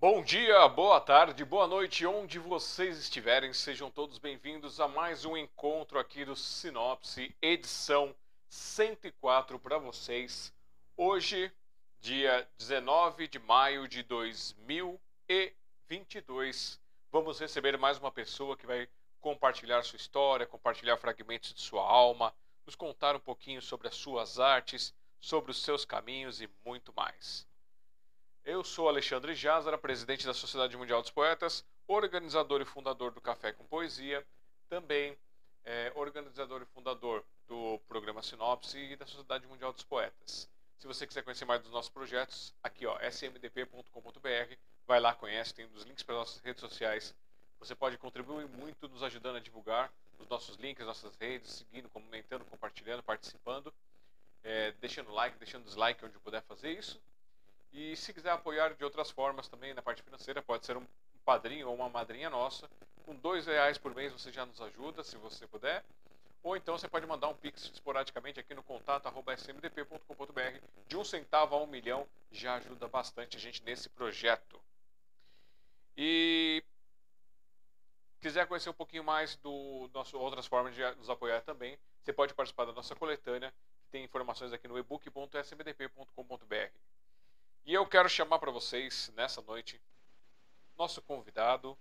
Bom dia, boa tarde, boa noite, onde vocês estiverem, sejam todos bem-vindos a mais um encontro aqui do Sinopse, edição 104 para vocês. Hoje, dia 19 de maio de 2022, vamos receber mais uma pessoa que vai compartilhar sua história, compartilhar fragmentos de sua alma, nos contar um pouquinho sobre as suas artes, sobre os seus caminhos e muito mais. Eu sou Alexandre Jazara, presidente da Sociedade Mundial dos Poetas, organizador e fundador do Café com Poesia, também é, organizador e fundador do programa Sinopse e da Sociedade Mundial dos Poetas. Se você quiser conhecer mais dos nossos projetos, aqui ó, smdp.com.br, vai lá, conhece, tem os links para as nossas redes sociais. Você pode contribuir muito nos ajudando a divulgar os nossos links, nossas redes, seguindo, comentando, compartilhando, participando, é, deixando like, deixando dislike onde puder fazer isso. E se quiser apoiar de outras formas também na parte financeira, pode ser um padrinho ou uma madrinha nossa. Com dois reais por mês você já nos ajuda, se você puder. Ou então você pode mandar um pix esporadicamente aqui no contato smdp.com.br. De um centavo a um milhão já ajuda bastante a gente nesse projeto. E quiser conhecer um pouquinho mais do nosso outras formas de nos apoiar também, você pode participar da nossa coletânea, que tem informações aqui no ebook.smdp.com.br. E eu quero chamar para vocês nessa noite nosso convidado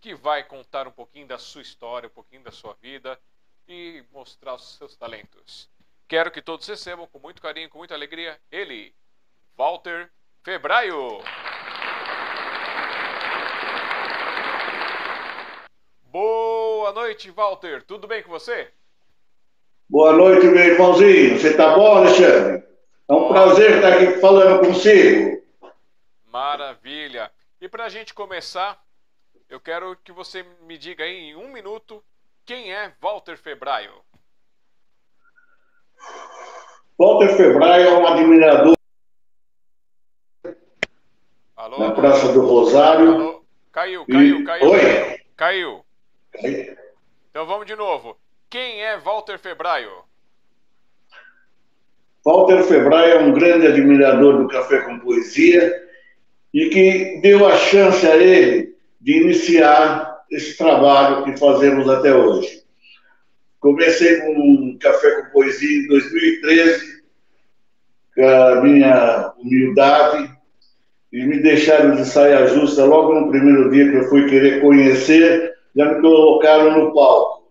que vai contar um pouquinho da sua história, um pouquinho da sua vida e mostrar os seus talentos. Quero que todos recebam com muito carinho, com muita alegria, ele, Walter Febraio. Boa noite, Walter. Tudo bem com você? Boa noite, meu irmãozinho. Você tá bom, Alexandre? É um prazer estar aqui falando consigo. Maravilha. E para a gente começar, eu quero que você me diga aí em um minuto quem é Walter Febraio. Walter Febraio é um admirador Alô? na Praça do Rosário. Alô? Caiu, caiu, E- caiu. Oi? Caiu. Então vamos de novo. Quem é Walter Febraio? Walter Febraio é um grande admirador do Café com Poesia e que deu a chance a ele de iniciar esse trabalho que fazemos até hoje. Comecei com um Café com Poesia em 2013, com a minha humildade, e me deixaram de saia justa logo no primeiro dia que eu fui querer conhecer, já me colocaram no palco.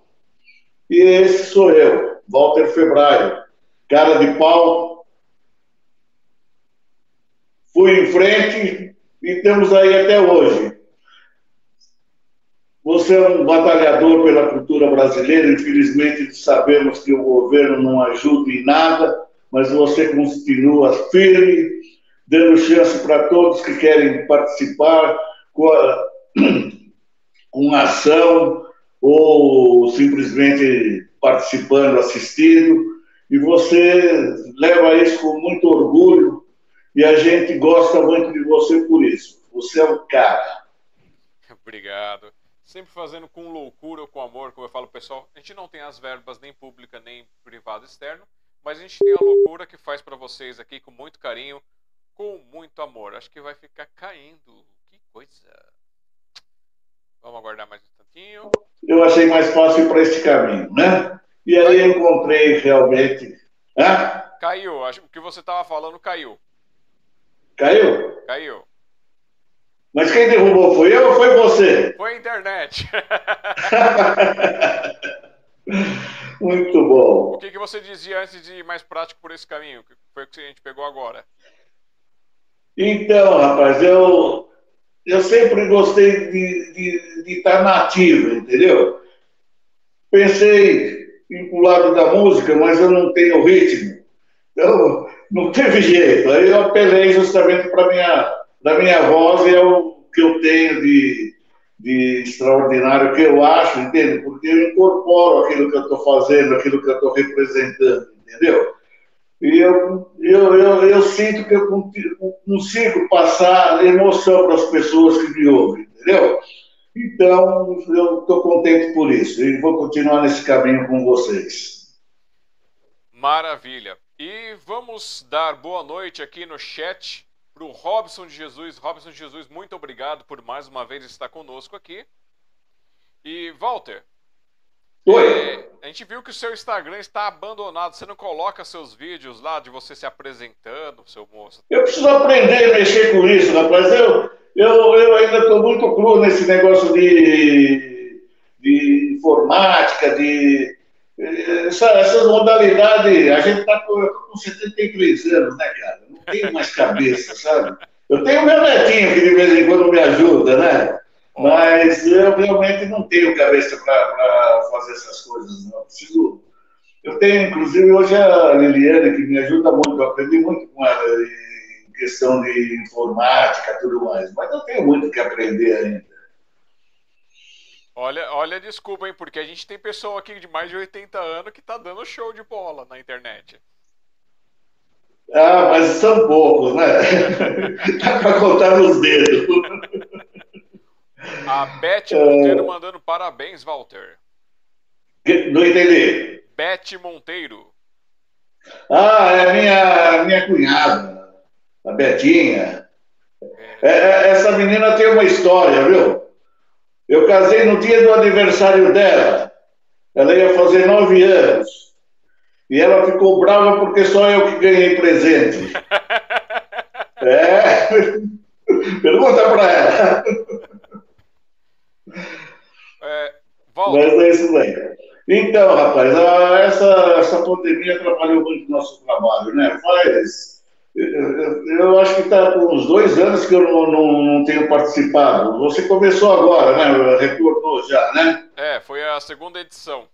E esse sou eu, Walter Febraio, cara de pau. Fui em frente e estamos aí até hoje. Você é um batalhador pela cultura brasileira, infelizmente sabemos que o governo não ajuda em nada, mas você continua firme, dando chance para todos que querem participar com, a, com ação ou simplesmente participando, assistindo e você leva isso com muito orgulho e a gente gosta muito de você por isso. Você é um cara. Obrigado. Sempre fazendo com loucura ou com amor, como eu falo pessoal. A gente não tem as verbas nem pública nem privado externo, mas a gente tem a loucura que faz para vocês aqui com muito carinho, com muito amor. Acho que vai ficar caindo. Que coisa. Vamos aguardar mais um tantinho. Eu achei mais fácil para esse caminho, né? E aí eu encontrei realmente. Hã? Caiu. Acho que o que você estava falando caiu. Caiu? Caiu. Mas quem derrubou foi eu ou foi você? Foi a internet. Muito o bom. que, que você dizia antes de ir mais prático por esse caminho? Que foi o que a gente pegou agora. Então, rapaz, eu, eu sempre gostei de, de, de estar nativo, entendeu? Pensei em pro lado da música, mas eu não tenho ritmo. Então, não teve jeito. Aí eu apelei justamente para minha, da minha voz e é o que eu tenho de, de extraordinário, que eu acho, entende? Porque eu incorporo aquilo que eu estou fazendo, aquilo que eu estou representando, entendeu? Eu, eu, eu, eu sinto que eu con- consigo passar emoção para as pessoas que me ouvem, entendeu? Então, eu estou contente por isso e vou continuar nesse caminho com vocês. Maravilha. E vamos dar boa noite aqui no chat para o Robson de Jesus. Robson de Jesus, muito obrigado por mais uma vez estar conosco aqui. E Walter, Oi. É, a gente viu que o seu Instagram está abandonado. Você não coloca seus vídeos lá de você se apresentando, seu moço? Eu preciso aprender a mexer com isso, rapaz. Eu, eu, eu ainda estou muito cru nesse negócio de, de informática, de. Essa, essas modalidades. A gente está com, com 73 anos, né, cara? Não tenho mais cabeça, sabe? Eu tenho meu netinho que de vez em quando me ajuda, né? Mas eu realmente não tenho cabeça para fazer essas coisas, não. Preciso. Eu tenho, inclusive, hoje a Liliane, que me ajuda muito, eu aprendi muito com ela em questão de informática e tudo mais, mas eu tenho muito que aprender ainda. Olha, olha, desculpa, hein, porque a gente tem pessoa aqui de mais de 80 anos que tá dando show de bola na internet. Ah, mas são poucos, né? Dá para contar nos dedos. A Beth Monteiro é... mandando parabéns, Walter. Não entendi. Beth Monteiro. Ah, é minha, minha cunhada, a Betinha. É. É, essa menina tem uma história, viu? Eu casei no dia do aniversário dela. Ela ia fazer nove anos. E ela ficou brava porque só eu que ganhei presente. é. Pergunta para ela. É, Mas é isso daí. Então, rapaz, a, essa, essa pandemia atrapalhou muito o nosso trabalho, né? Faz. Eu, eu acho que está com uns dois anos que eu não, não, não, tenho participado. Você começou agora, né? Retornou já, né? É, foi a segunda edição.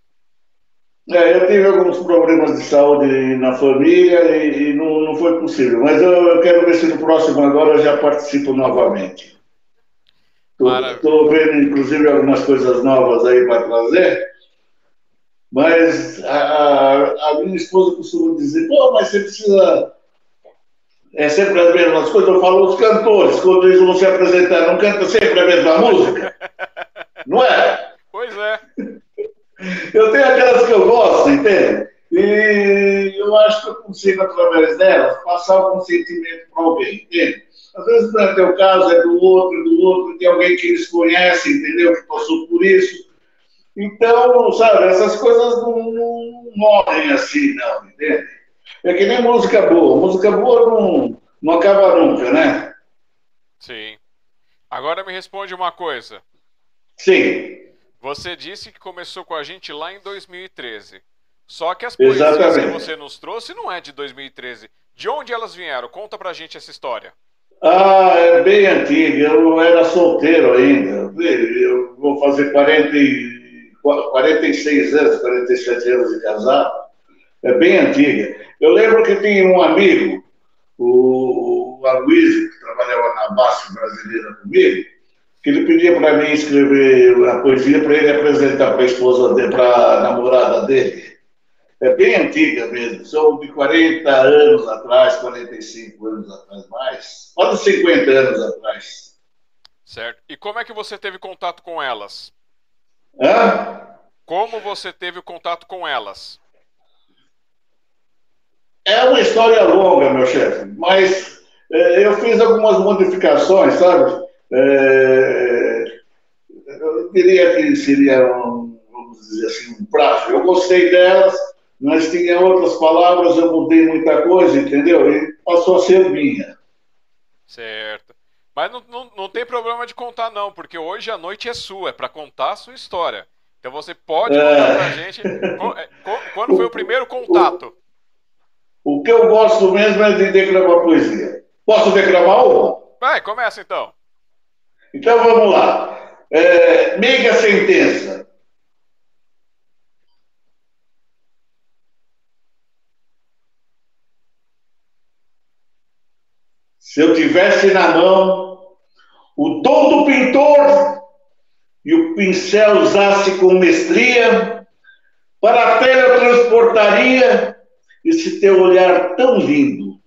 É, eu tive alguns problemas de saúde na família e, e não, não foi possível. Mas eu, eu quero ver se no próximo agora eu já participo novamente. Estou vendo, inclusive, algumas coisas novas aí para trazer. Mas a, a, minha esposa costuma dizer: pô, mas você precisa. É sempre as mesmas coisas. Eu falo, os cantores, quando eles vão se apresentar, não cantam sempre a mesma música? Não é? Pois é. Eu tenho aquelas que eu gosto, entende? E eu acho que eu consigo, através delas, passar algum sentimento para alguém, entende? Às vezes não é teu caso, é do outro, do outro, de alguém que eles conhecem, entendeu? Que passou por isso. Então, sabe, essas coisas não, não morrem assim, não, entende? É que nem música boa. Música boa não, não acaba nunca, né? Sim. Agora me responde uma coisa. Sim. Você disse que começou com a gente lá em 2013. Só que as poesias Exatamente. que você nos trouxe não é de 2013. De onde elas vieram? Conta pra gente essa história. Ah, é bem antiga. Eu era solteiro ainda. Eu vou fazer 40, 46 anos, 47 anos de casado. É bem antiga. Eu lembro que tinha um amigo, o, Aloysio, que trabalhava na base brasileira comigo, que ele pedia para mim escrever a poesia para ele apresentar para a esposa dele, para a namorada dele é bem antiga mesmo, são de 40 anos atrás, 45 anos atrás, mais, quase 50 anos atrás. Certo. E como é que você teve contato com elas? Hã? Como você teve contato com elas? É uma história longa, meu chefe, mas é, eu fiz algumas modificações, sabe? É, eu diria que seria, um, vamos dizer assim, um prazo. Eu gostei delas, mas tinha outras palavras, eu mudei muita coisa, entendeu? E passou a ser minha. Certo. Mas não, não, não tem problema de contar, não, porque hoje a noite é sua, é para contar a sua história. Então você pode contar é... pra gente é, quando foi o primeiro contato. O, o que eu gosto mesmo é de declamar poesia. Posso declamar uma? Vai, começa então. Então vamos lá. É, meiga sentença. Se eu tivesse na mão o dom do pintor e o pincel usasse com mestria, para a tela eu transportaria esse teu olhar tão lindo.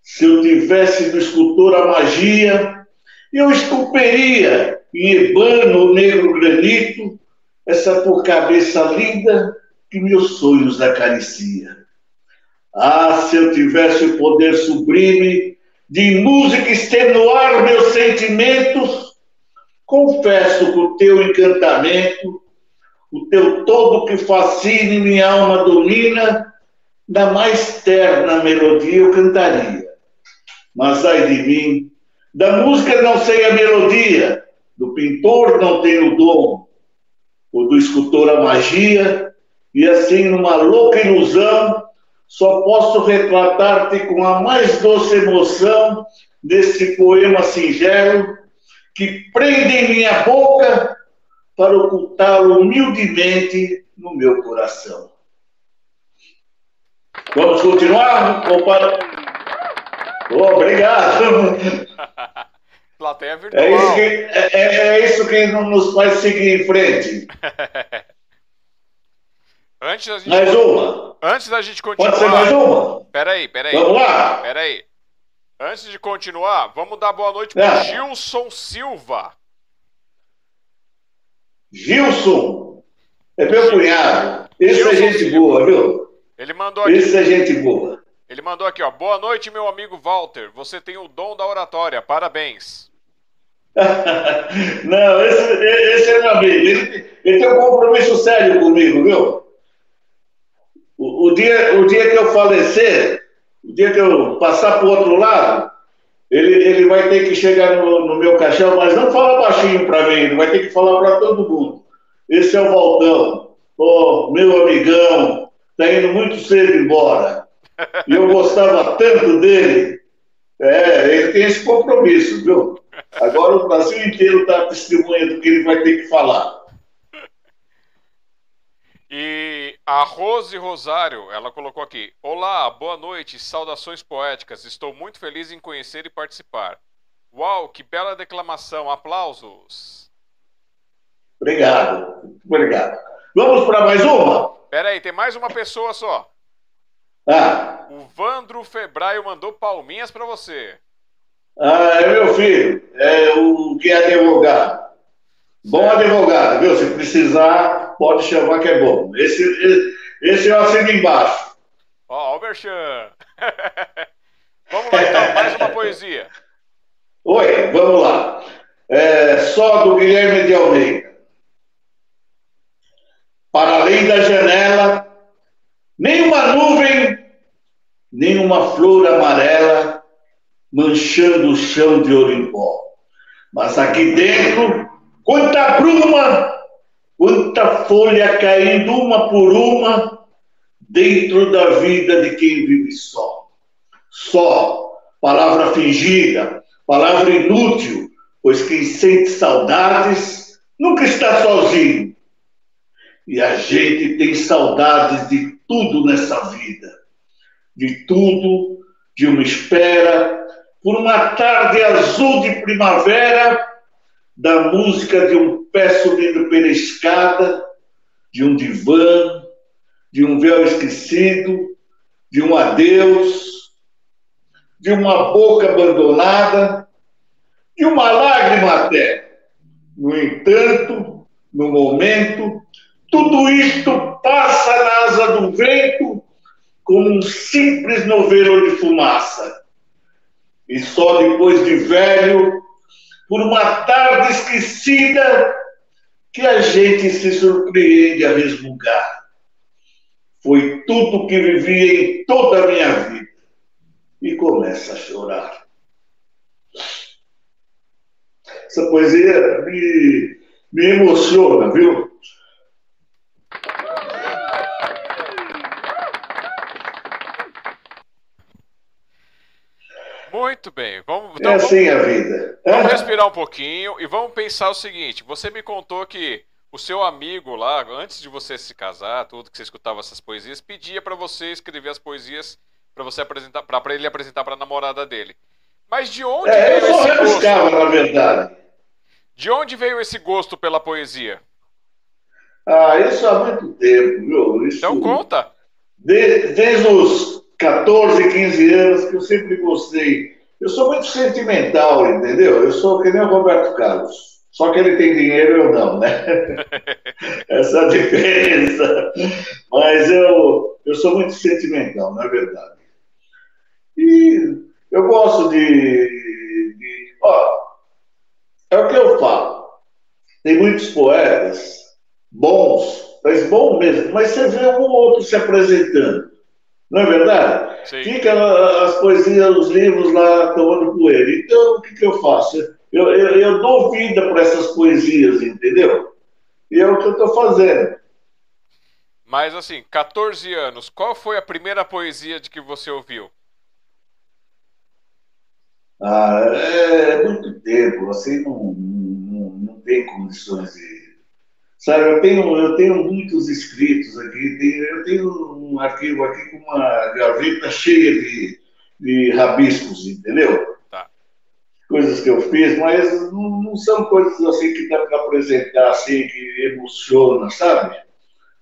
Se eu tivesse no escultor a magia, eu esculpiria em ebano negro granito, essa tua cabeça linda que meus sonhos acaricia. Ah, se eu tivesse o poder sublime de música extenuar meus sentimentos, confesso que o teu encantamento, o teu todo que fascina e minha alma domina, da mais terna melodia eu cantaria. Mas ai de mim, da música não sei a melodia, do pintor não tenho dom, o do escultor a magia, e assim numa louca ilusão, só posso retratar-te com a mais doce emoção deste poema singelo que prende em minha boca para ocultá-lo humildemente no meu coração. Vamos continuar? Opa. Oh, obrigado. Plateia virtual. É isso, que, é, é, é isso que nos faz seguir em frente. antes da gente, mais uma. Antes da gente continuar. Pode ser mais uma? Peraí, peraí. Vamos lá. Peraí. Antes de continuar, vamos dar boa noite para é. Gilson Silva. Gilson? É meu cunhado. Esse é é gente Silva. boa, viu? Ele mandou aqui. Esse é gente boa. Ele mandou aqui, ó. Boa noite, meu amigo Walter. Você tem o dom da oratória. Parabéns. Não, esse, esse é meu amigo. Ele, ele, tem um compromisso sério comigo, viu? O, o, dia, o dia que eu falecer, o dia que eu passar para o outro lado, ele, ele vai ter que chegar no, no meu caixão, mas não fala baixinho para mim, ele vai ter que falar para todo mundo. Esse é o Valtão, oh, meu amigão, está indo muito cedo embora. E eu gostava tanto dele. É, ele tem esse compromisso, viu? Agora o Brasil inteiro está testemunhando que ele vai ter que falar. E a Rose Rosário, ela colocou aqui: Olá, boa noite, saudações poéticas. Estou muito feliz em conhecer e participar. Uau, que bela declamação, aplausos. Obrigado, obrigado. Vamos para mais uma? Peraí, tem mais uma pessoa só. Ah. O Vandro Febraio mandou palminhas para você. Ah, é meu filho. É o que é advogado. Bom advogado, viu? Se precisar, pode chamar que é bom. Esse, esse, esse eu assino embaixo. Ó, oh, Merchan. vamos lá então, mais uma poesia. Oi, vamos lá. É, só do Guilherme de Almeida. Para além da janela, nem uma nuvem, nem uma flor amarela manchando o chão de ouro em pó. Mas aqui dentro, quanta bruma, quanta folha caindo uma por uma, dentro da vida de quem vive só. Só, palavra fingida, palavra inútil, pois quem sente saudades nunca está sozinho e a gente tem saudades de tudo nessa vida. De tudo, de uma espera, por uma tarde azul de primavera, da música de um pé subindo pela escada, de um divã, de um véu esquecido, de um adeus, de uma boca abandonada, de uma lágrima até. No entanto, no momento, tudo isto passa na asa do vento como um simples novelo de fumaça. E só depois de velho, por uma tarde esquecida, que a gente se surpreende a resmungar. Foi tudo que vivi em toda a minha vida. E começa a chorar. Essa poesia me, me emociona, viu? Muito bem. Vamos, então, é assim vamos, a vida. Vamos respirar um pouquinho e vamos pensar o seguinte: você me contou que o seu amigo lá, antes de você se casar, tudo que você escutava essas poesias, pedia para você escrever as poesias para você apresentar, para ele apresentar para a namorada dele. Mas de onde é, veio esse gosto? na verdade. De onde veio esse gosto pela poesia? Ah, isso há muito tempo, viu? Isso, então conta. Desde, desde os 14, 15 anos que eu sempre gostei. Eu sou muito sentimental, entendeu? Eu sou que nem o Roberto Carlos. Só que ele tem dinheiro eu não, né? Essa é a diferença. Mas eu, eu sou muito sentimental, não é verdade? E eu gosto de, de. Ó, é o que eu falo. Tem muitos poetas bons, mas bom mesmo, mas você vê um ou outro se apresentando. Não é verdade? Sim. Fica as poesias, os livros lá tomando poeira. Então, o que, que eu faço? Eu, eu, eu dou vida para essas poesias, entendeu? E é o que eu estou fazendo. Mas assim, 14 anos, qual foi a primeira poesia de que você ouviu? Ah, é, é muito tempo, assim não, não, não tem condições de Sabe, eu tenho, eu tenho muitos escritos aqui, eu tenho um arquivo aqui com uma gaveta cheia de, de rabiscos, entendeu? Tá. Coisas que eu fiz, mas não, não são coisas assim que dá para apresentar, assim, que emociona, sabe?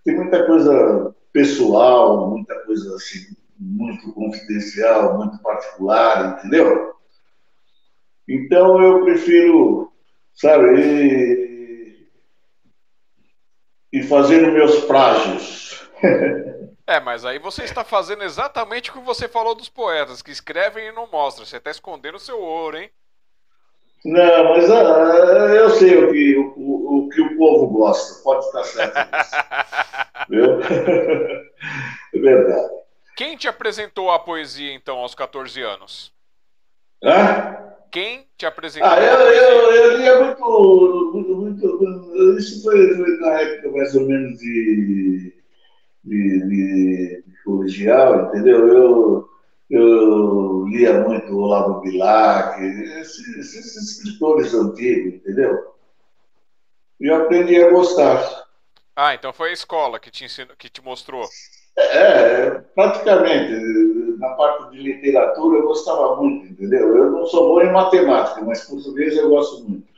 Tem muita coisa pessoal, muita coisa assim, muito confidencial, muito particular, entendeu? Então eu prefiro, sabe, e fazendo meus plágios. É, mas aí você está fazendo exatamente o que você falou dos poetas, que escrevem e não mostram. Você está escondendo o seu ouro, hein? Não, mas uh, eu sei o que o, o, o, que o povo gosta. Pode estar certo Viu? é verdade. Quem te apresentou a poesia, então, aos 14 anos? Hã? Quem te apresentou? Ah, eu, eu, eu lia muito, muito, muito, Isso foi, foi na época mais ou menos de, de, de, de colegial, entendeu? Eu, eu lia muito Olavo Bilac, esses, esses escritores antigos, entendeu? E eu aprendi a gostar. Ah, então foi a escola que te, ensinou, que te mostrou. É, praticamente. Na parte de literatura eu gostava muito, entendeu? Eu não sou bom em matemática, mas português eu gosto muito.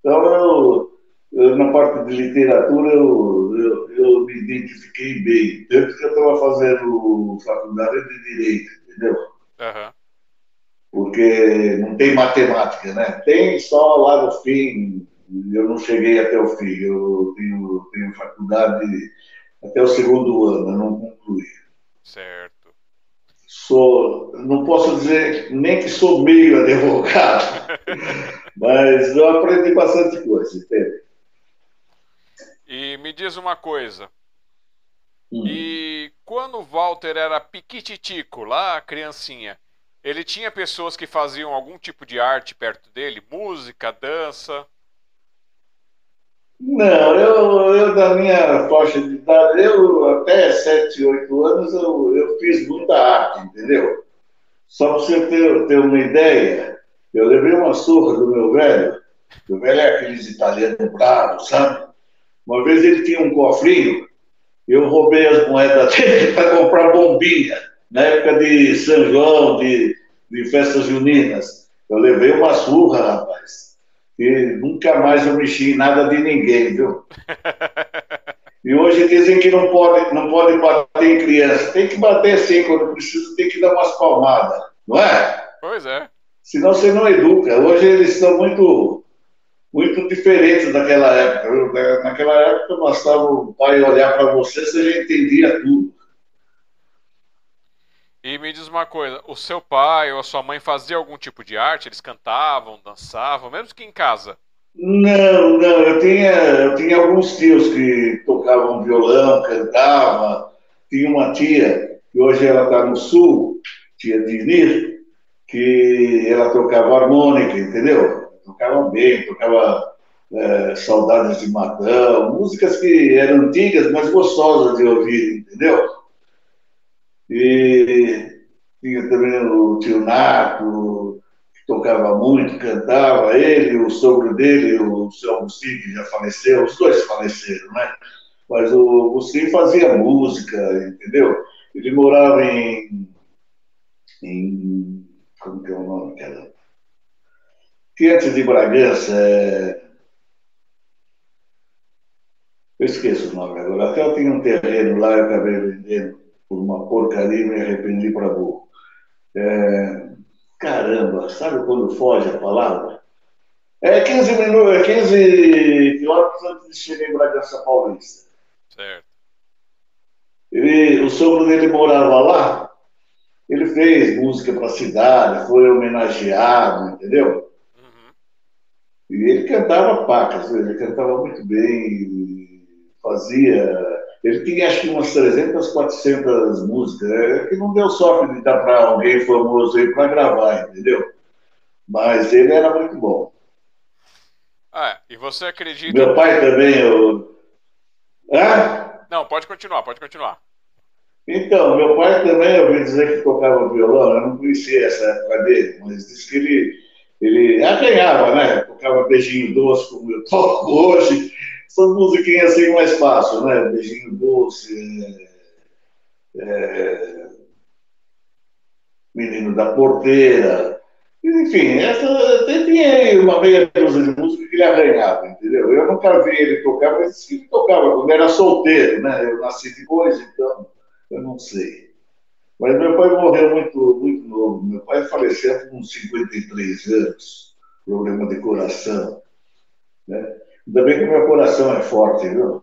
Então, eu, eu na parte de literatura eu, eu, eu, me identifiquei bem. Tanto que eu estava fazendo faculdade de Direito, entendeu? Uhum. Porque não tem matemática, né? Tem só lá no fim. Eu não cheguei até o fim. Eu tenho, tenho faculdade até o segundo ano, eu não concluí. Certo. Sou, não posso dizer nem que sou meio advogado, mas eu aprendi bastante coisa, entende? E me diz uma coisa. Hum. E quando o Walter era piquititico, lá, criancinha, ele tinha pessoas que faziam algum tipo de arte perto dele? Música, dança? Não, eu, eu da minha faixa de idade, eu até 7, 8 anos eu, eu fiz muita arte, entendeu? Só para você ter, ter uma ideia, eu levei uma surra do meu velho, meu velho é aqueles italianos bravos, sabe? Uma vez ele tinha um cofrinho, eu roubei as moedas dele para comprar bombinha, na época de São João, de, de festas juninas. Eu levei uma surra, rapaz. E nunca mais eu mexi em nada de ninguém, viu? E hoje dizem que não pode, não pode bater em criança. Tem que bater sim, quando precisa, tem que dar umas palmadas, não é? Pois é. Senão você não educa. Hoje eles são muito, muito diferentes daquela época. Naquela época bastava o pai olhar para você, você já entendia tudo. E me diz uma coisa, o seu pai ou a sua mãe fazia algum tipo de arte? Eles cantavam, dançavam, mesmo que em casa? Não, não, eu tinha, eu tinha alguns tios que tocavam violão, cantavam. Tinha uma tia, que hoje ela está no sul, tia Dinir, que ela tocava harmônica, entendeu? Tocava bem, tocava é, Saudades de Matão, músicas que eram antigas, mas gostosas de ouvir, entendeu? E tinha também o tio Nato, que tocava muito, cantava, ele, o sogro dele, o seu Agostinho, que já faleceu, os dois faleceram, né? Mas o Agostinho fazia música, entendeu? Ele morava em. em como que é o nome dela? Que antes de Bragança é. Eu esqueço o nome agora. Até eu tinha um terreno lá, eu acabei vendendo por uma porcaria e me arrependi para burro. É, caramba, sabe quando foge a palavra? É 15 minutos, é 15 quilômetros antes de chegar em Bragança Paulista. Certo. Ele, o sogro dele morava lá, ele fez música para a cidade, foi homenageado, entendeu? Uhum. E ele cantava pacas, ele cantava muito bem, fazia. Ele tinha acho que umas 300, 400 músicas, é que não deu sorte de dar para alguém famoso aí para gravar, entendeu? Mas ele era muito bom. Ah, e você acredita. Meu pai também, eu. Hã? Não, pode continuar, pode continuar. Então, meu pai também, eu ouvi dizer que tocava violão, eu não conhecia essa época dele, mas disse que ele, ele arranhava, né? Tocava beijinho doce, como eu toco hoje. São musiquinhas assim mais fácil, né? Beijinho doce, é, é, Menino da Porteira, enfim, essa, tinha uma meia dúzia de música que ele arranhava, entendeu? Eu nunca vi ele tocar, mas ele tocava quando era solteiro, né? Eu nasci depois, então eu não sei. Mas meu pai morreu muito, muito novo. Meu pai faleceu com 53 anos, problema de coração. Né? Ainda bem que meu coração é forte, viu?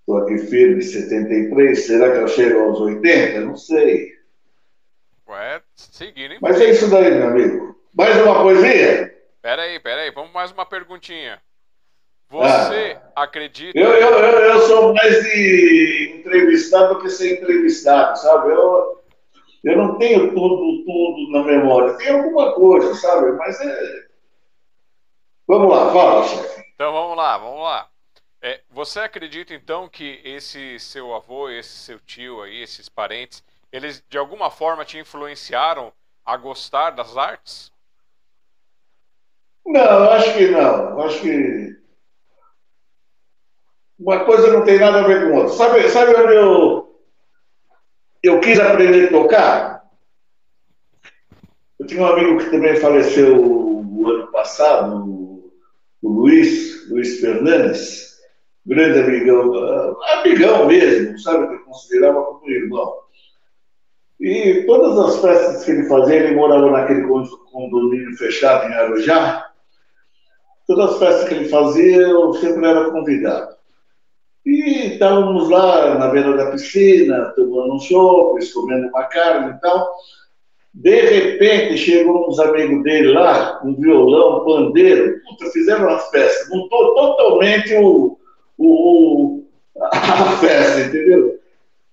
Estou aqui firme, 73. Será que eu chego aos 80? Não sei. Ué, seguindo? Mas é isso daí, meu amigo. Mais uma poesia? Peraí, peraí, vamos mais uma perguntinha. Você ah, acredita. Eu, eu, eu, eu, sou mais de entrevistado do que ser entrevistado, sabe? Eu, eu não tenho tudo, tudo na memória. Tem alguma coisa, sabe? Mas é. Vamos lá, fala, chefe. Então vamos lá, vamos lá. É, você acredita então que esse seu avô, esse seu tio aí, esses parentes, eles de alguma forma te influenciaram a gostar das artes? Não, acho que não. Acho que uma coisa não tem nada a ver com outra. Sabe, sabe onde eu, eu quis aprender a tocar? Eu tinha um amigo que também faleceu o ano passado, o, Luiz, Luiz Fernandes, grande amigão, amigão mesmo, sabe, que eu considerava como irmão. E todas as festas que ele fazia, ele morava naquele condomínio fechado em Arujá. Todas as festas que ele fazia, eu sempre era convidado. E estávamos lá na beira da piscina, tomando um chopp, comendo uma carne e tal. De repente, chegou uns amigos dele lá, um violão, um pandeiro. Puta, fizeram uma festa. Mudou totalmente o, o, a festa, entendeu?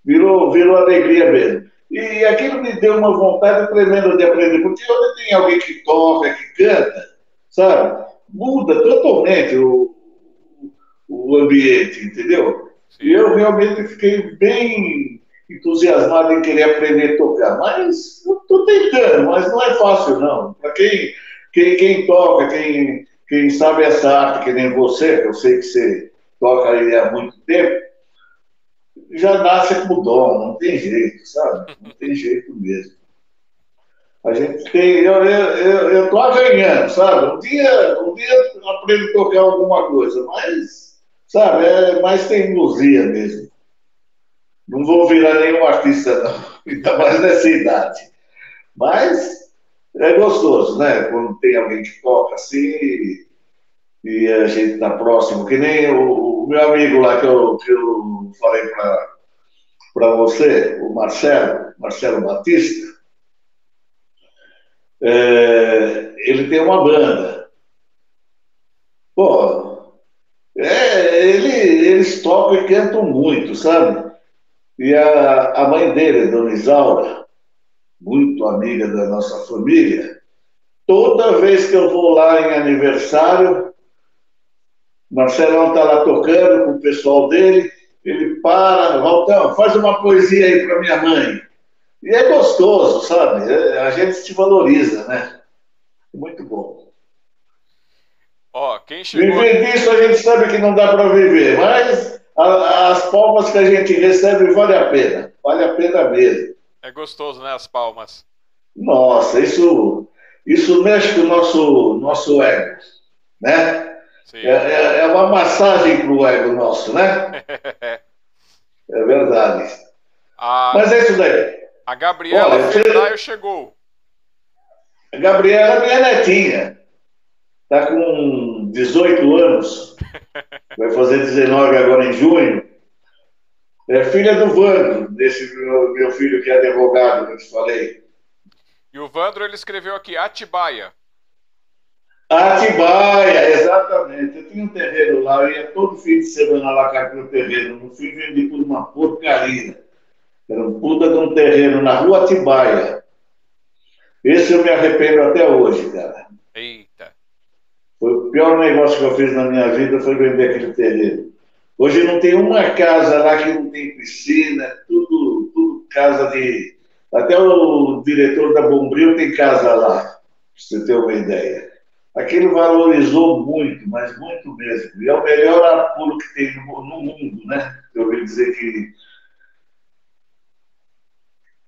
Virou, virou alegria mesmo. E aquilo me deu uma vontade tremenda de aprender, porque onde tem alguém que toca, que canta, sabe? Muda totalmente o, o ambiente, entendeu? E eu realmente fiquei bem entusiasmado em querer aprender a tocar. Mas estou tentando, mas não é fácil, não. Para quem, quem, quem toca, quem, quem sabe essa arte, que nem você, que eu sei que você toca aí há muito tempo, já nasce com dom, não tem jeito, sabe? Não tem jeito mesmo. A gente tem. Eu estou eu, eu, ganhando, sabe? Um dia, um dia aprendo a tocar alguma coisa, mas Sabe, é mais teimosia mesmo. Não vou virar nenhum artista, não. Ainda mais nessa idade. Mas é gostoso, né? Quando tem alguém que toca assim e a gente está próximo. Que nem o, o, meu amigo lá que eu, que eu falei para você, o Marcelo, Marcelo Batista. É, ele tem uma banda. Pô, é, ele, eles tocam e cantam muito, sabe? E a, a mãe dele, Dona Isaura, muito amiga da nossa família, toda vez que eu vou lá em aniversário, Marcelão está lá tocando com o pessoal dele, ele para, Valtão, faz uma poesia aí para minha mãe. E é gostoso, sabe? É, a gente se valoriza, né? Muito bom. Ó, quem chegou... Viver disso a gente sabe que não dá para viver, mas as palmas que a gente recebe vale a pena. Vale a pena mesmo. É gostoso, né? As palmas. Nossa, isso, isso mexe com o nosso, nosso ego, né? É, é, é, uma massagem para o ego nosso, né? é verdade. A... Mas é isso daí. A Gabriela Olha, chegou. A Gabriela é minha netinha. Está com 18 anos, vai fazer 19 agora em junho. É filha do Vandro, desse meu, meu filho que é advogado, que eu te falei. E o Vandro, ele escreveu aqui, Atibaia. Atibaia, exatamente. Eu tinha um terreno lá, eu ia todo fim de semana lá com o terreno. No fim, vendi por uma porcaria. Era um puta de um terreno na rua Atibaia. Esse eu me arrependo até hoje, cara. Pior negócio que eu fiz na minha vida, foi vender aquele terreno. Hoje não tem uma casa lá que não tem piscina, tudo, tudo casa de. Até o diretor da Bombril tem casa lá, pra você ter uma ideia. Aquilo valorizou muito, mas muito mesmo. E é o melhor ar puro que tem no, no mundo, né? Eu ouvi dizer que,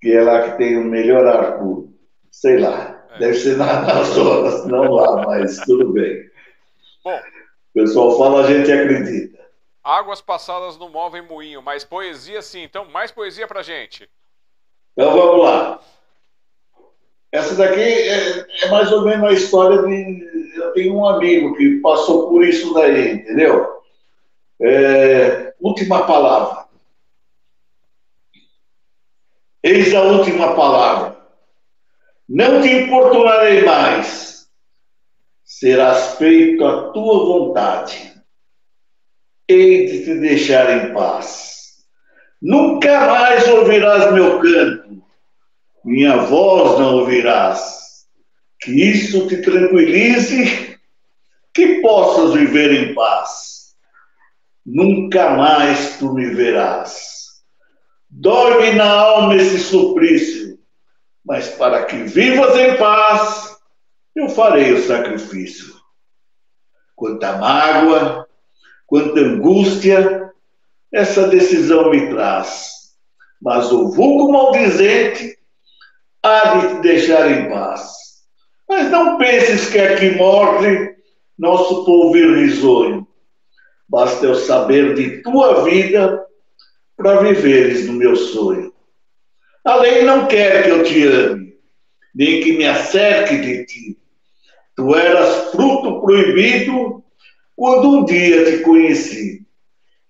que é lá que tem o melhor ar puro. Sei lá. É. Deve ser na, nas zonas, não lá, mas tudo bem. Bom. O pessoal fala, a gente acredita. Águas passadas não movem moinho, mas poesia sim. Então, mais poesia pra gente. Então vamos lá. Essa daqui é, é, mais ou menos a história de. Eu tenho um amigo que passou por isso daí, entendeu? É, última palavra. Eis a última palavra. Não te importunarei mais. Serás feito a tua vontade hei de te deixar em paz. Nunca mais ouvirás meu canto, minha voz não ouvirás. Que isso te tranquilize, que possas viver em paz. Nunca mais tu me verás. Dói-me na alma esse suplício, mas para que vivas em paz, eu farei o sacrifício. Quanta mágoa, quanta angústia essa decisão me traz. Mas o vulgo maldizente há de te deixar em paz. Mas não penses que aqui morre nosso povo irrisonho. Basta eu saber de tua vida para viveres no meu sonho. A lei não quer que eu te ame, nem que me acerque de ti. Tu eras fruto proibido quando um dia te conheci,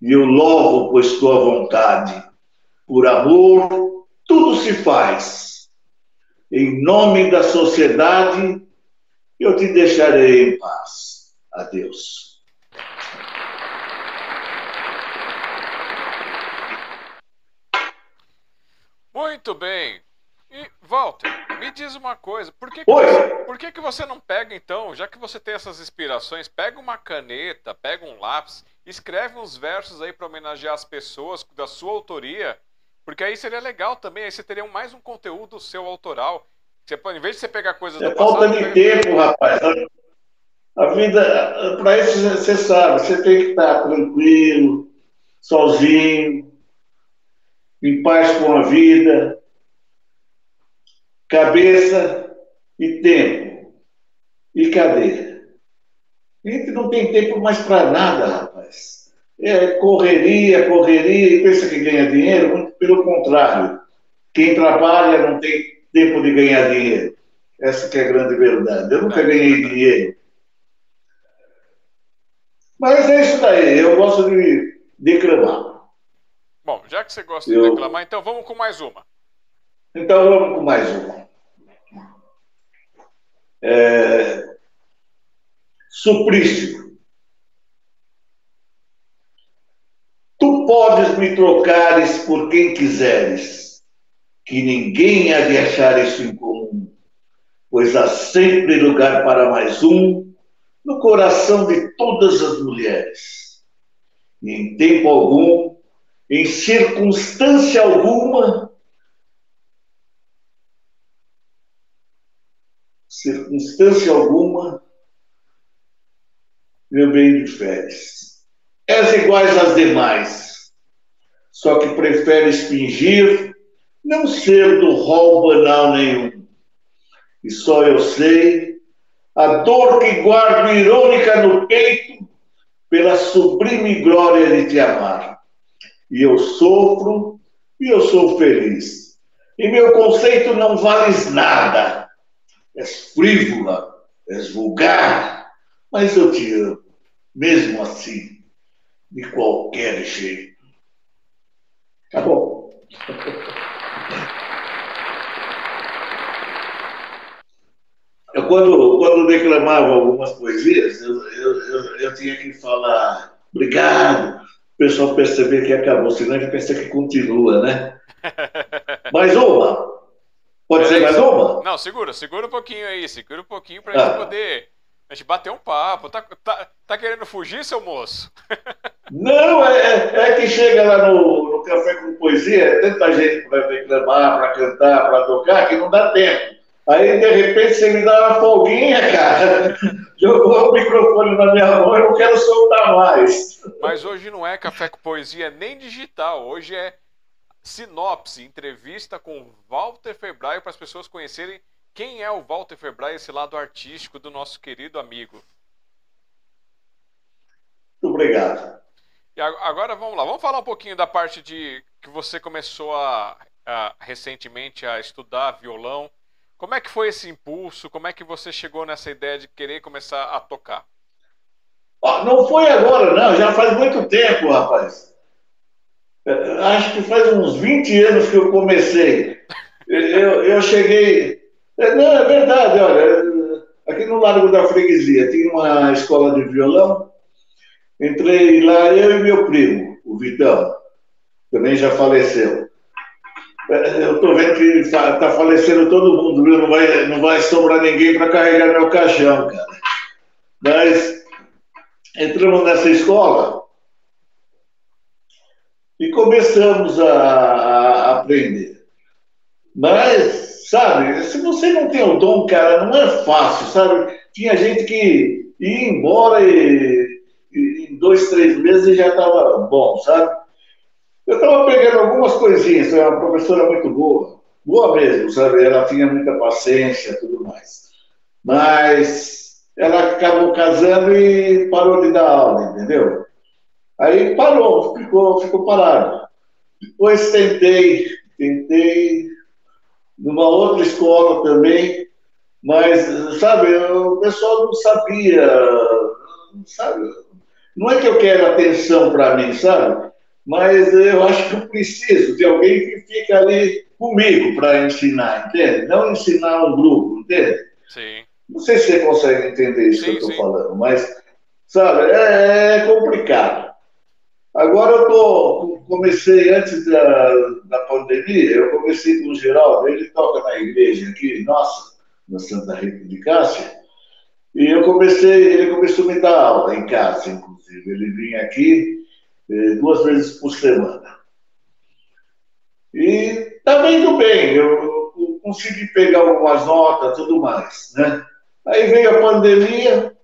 e eu louvo, pois tua vontade, por amor, tudo se faz. Em nome da sociedade, eu te deixarei em paz. Adeus. Muito bem. E, Walter, me diz uma coisa, por que, que você, por que, que você não pega então, já que você tem essas inspirações, pega uma caneta, pega um lápis, escreve uns versos aí para homenagear as pessoas da sua autoria, porque aí seria legal também, aí você teria mais um conteúdo seu autoral. Você, em vez de você pegar coisas é do passado... falta de tempo, rapaz. A vida, para isso você sabe, você tem que estar tranquilo, sozinho, em paz com a vida cabeça e tempo. E cadê? A gente não tem tempo mais para nada, rapaz. É correria, correria, e pensa que ganha dinheiro? Muito pelo contrário. Quem trabalha não tem tempo de ganhar dinheiro. Essa que é a grande verdade. Eu nunca ganhei dinheiro. Mas é isso daí. Eu gosto de declamar. Bom, já que você gosta de declamar, então vamos com mais uma. Então vamos com mais uma. É... Suplício. Tu podes me trocares por quem quiseres, que ninguém há de achar isso em comum, pois há sempre lugar para mais um no coração de todas as mulheres. E em tempo algum, em circunstância alguma, circunstância alguma, meu bem de férias. És iguais às demais, só que preferes fingir não ser do rol banal nenhum. E só eu sei a dor que guardo irônica no peito pela sublime glória de te amar. E eu sofro e eu sou feliz. E meu conceito não vales nada és frívola, és vulgar, mas eu te amo, mesmo assim, de qualquer jeito. Acabou. Eu, quando, quando declamava algumas poesias, eu, eu, eu, eu tinha que falar obrigado, o pessoal perceber que acabou, senão a gente pensa que continua, né? Mais uma? Pode é, ser mais uma? Não, segura, segura um pouquinho aí, segura um pouquinho pra ah. gente poder a gente bater um papo. Tá, tá, tá querendo fugir, seu moço? Não, é, é, é que chega lá no, no Café com Poesia, é tanta gente para reclamar, para cantar, para tocar, que não dá tempo. Aí, de repente, você me dá uma folguinha, cara. Jogou o microfone na minha mão, eu não quero soltar mais. Mas hoje não é Café com Poesia nem digital. Hoje é sinopse, entrevista com Walter Febraio para as pessoas conhecerem quem é o Walter Febraio, esse lado artístico do nosso querido amigo. Muito obrigado. E agora vamos lá, vamos falar um pouquinho da parte de que você começou a, a recentemente a estudar violão. Como é que foi esse impulso? Como é que você chegou nessa ideia de querer começar a tocar? não foi agora, não. Já faz muito tempo, rapaz. Acho que faz uns 20 anos que eu comecei. Eu, eu cheguei. É, não, é verdade, olha. Aqui no Largo da Freguesia tinha uma escola de violão. Entrei lá, eu e meu primo, o Vitão. Também já faleceu. É, eu estou vendo que está tá falecendo todo mundo, viu? Não vai, não vai sobrar ninguém para carregar meu caixão, cara. Mas entramos nessa escola e começamos a, a aprender. Mas, sabe, se você não tem o dom, cara, não é fácil, sabe? Tinha gente que ia embora e, e em dois, três meses já estava bom, sabe? Eu estava pegando algumas coisinhas, é uma professora muito boa, boa mesmo, sabe? Ela tinha muita paciência e tudo mais. Mas ela acabou casando e parou de dar aula, entendeu? Aí parou, ficou, ficou parado. Depois tentei, tentei numa outra escola também, mas, sabe, o pessoal não sabia, sabe? Não é que eu quero atenção para mim, sabe? mas eu acho que eu preciso de alguém que fique ali comigo para ensinar, entende? Não ensinar um grupo, entende? Sim. Não sei se você consegue entender isso sim, que eu estou falando, mas, sabe, é, é, complicado. Agora eu tô, comecei antes da, da pandemia, eu comecei com o Geraldo, ele toca na igreja aqui, nossa, na Santa Rita de Cássia, e eu comecei, ele começou a me dar aula em casa, inclusive. Ele vinha aqui, é, duas vezes por semana. E está indo bem, eu consegui pegar algumas notas tudo mais, né? Aí veio a pandemia,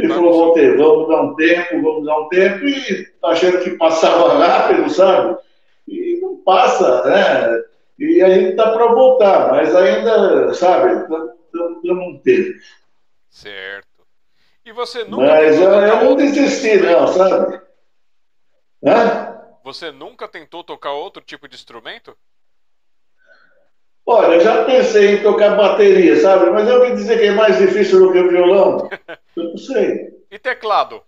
ele falou, Walter, vamos dar um tempo, vamos dar um tempo, e tá achando que passava rápido, sabe? E não passa, né? E a gente tá para voltar, mas ainda, sabe, estamos um tempo. Certo. E você nunca. Mas eu, eu não desisti, não, sabe? Hã? Você nunca tentou tocar outro tipo de instrumento? Olha, eu já pensei em tocar bateria, sabe? Mas eu ouvi dizer que é mais difícil do que o violão. Eu não sei. E teclado?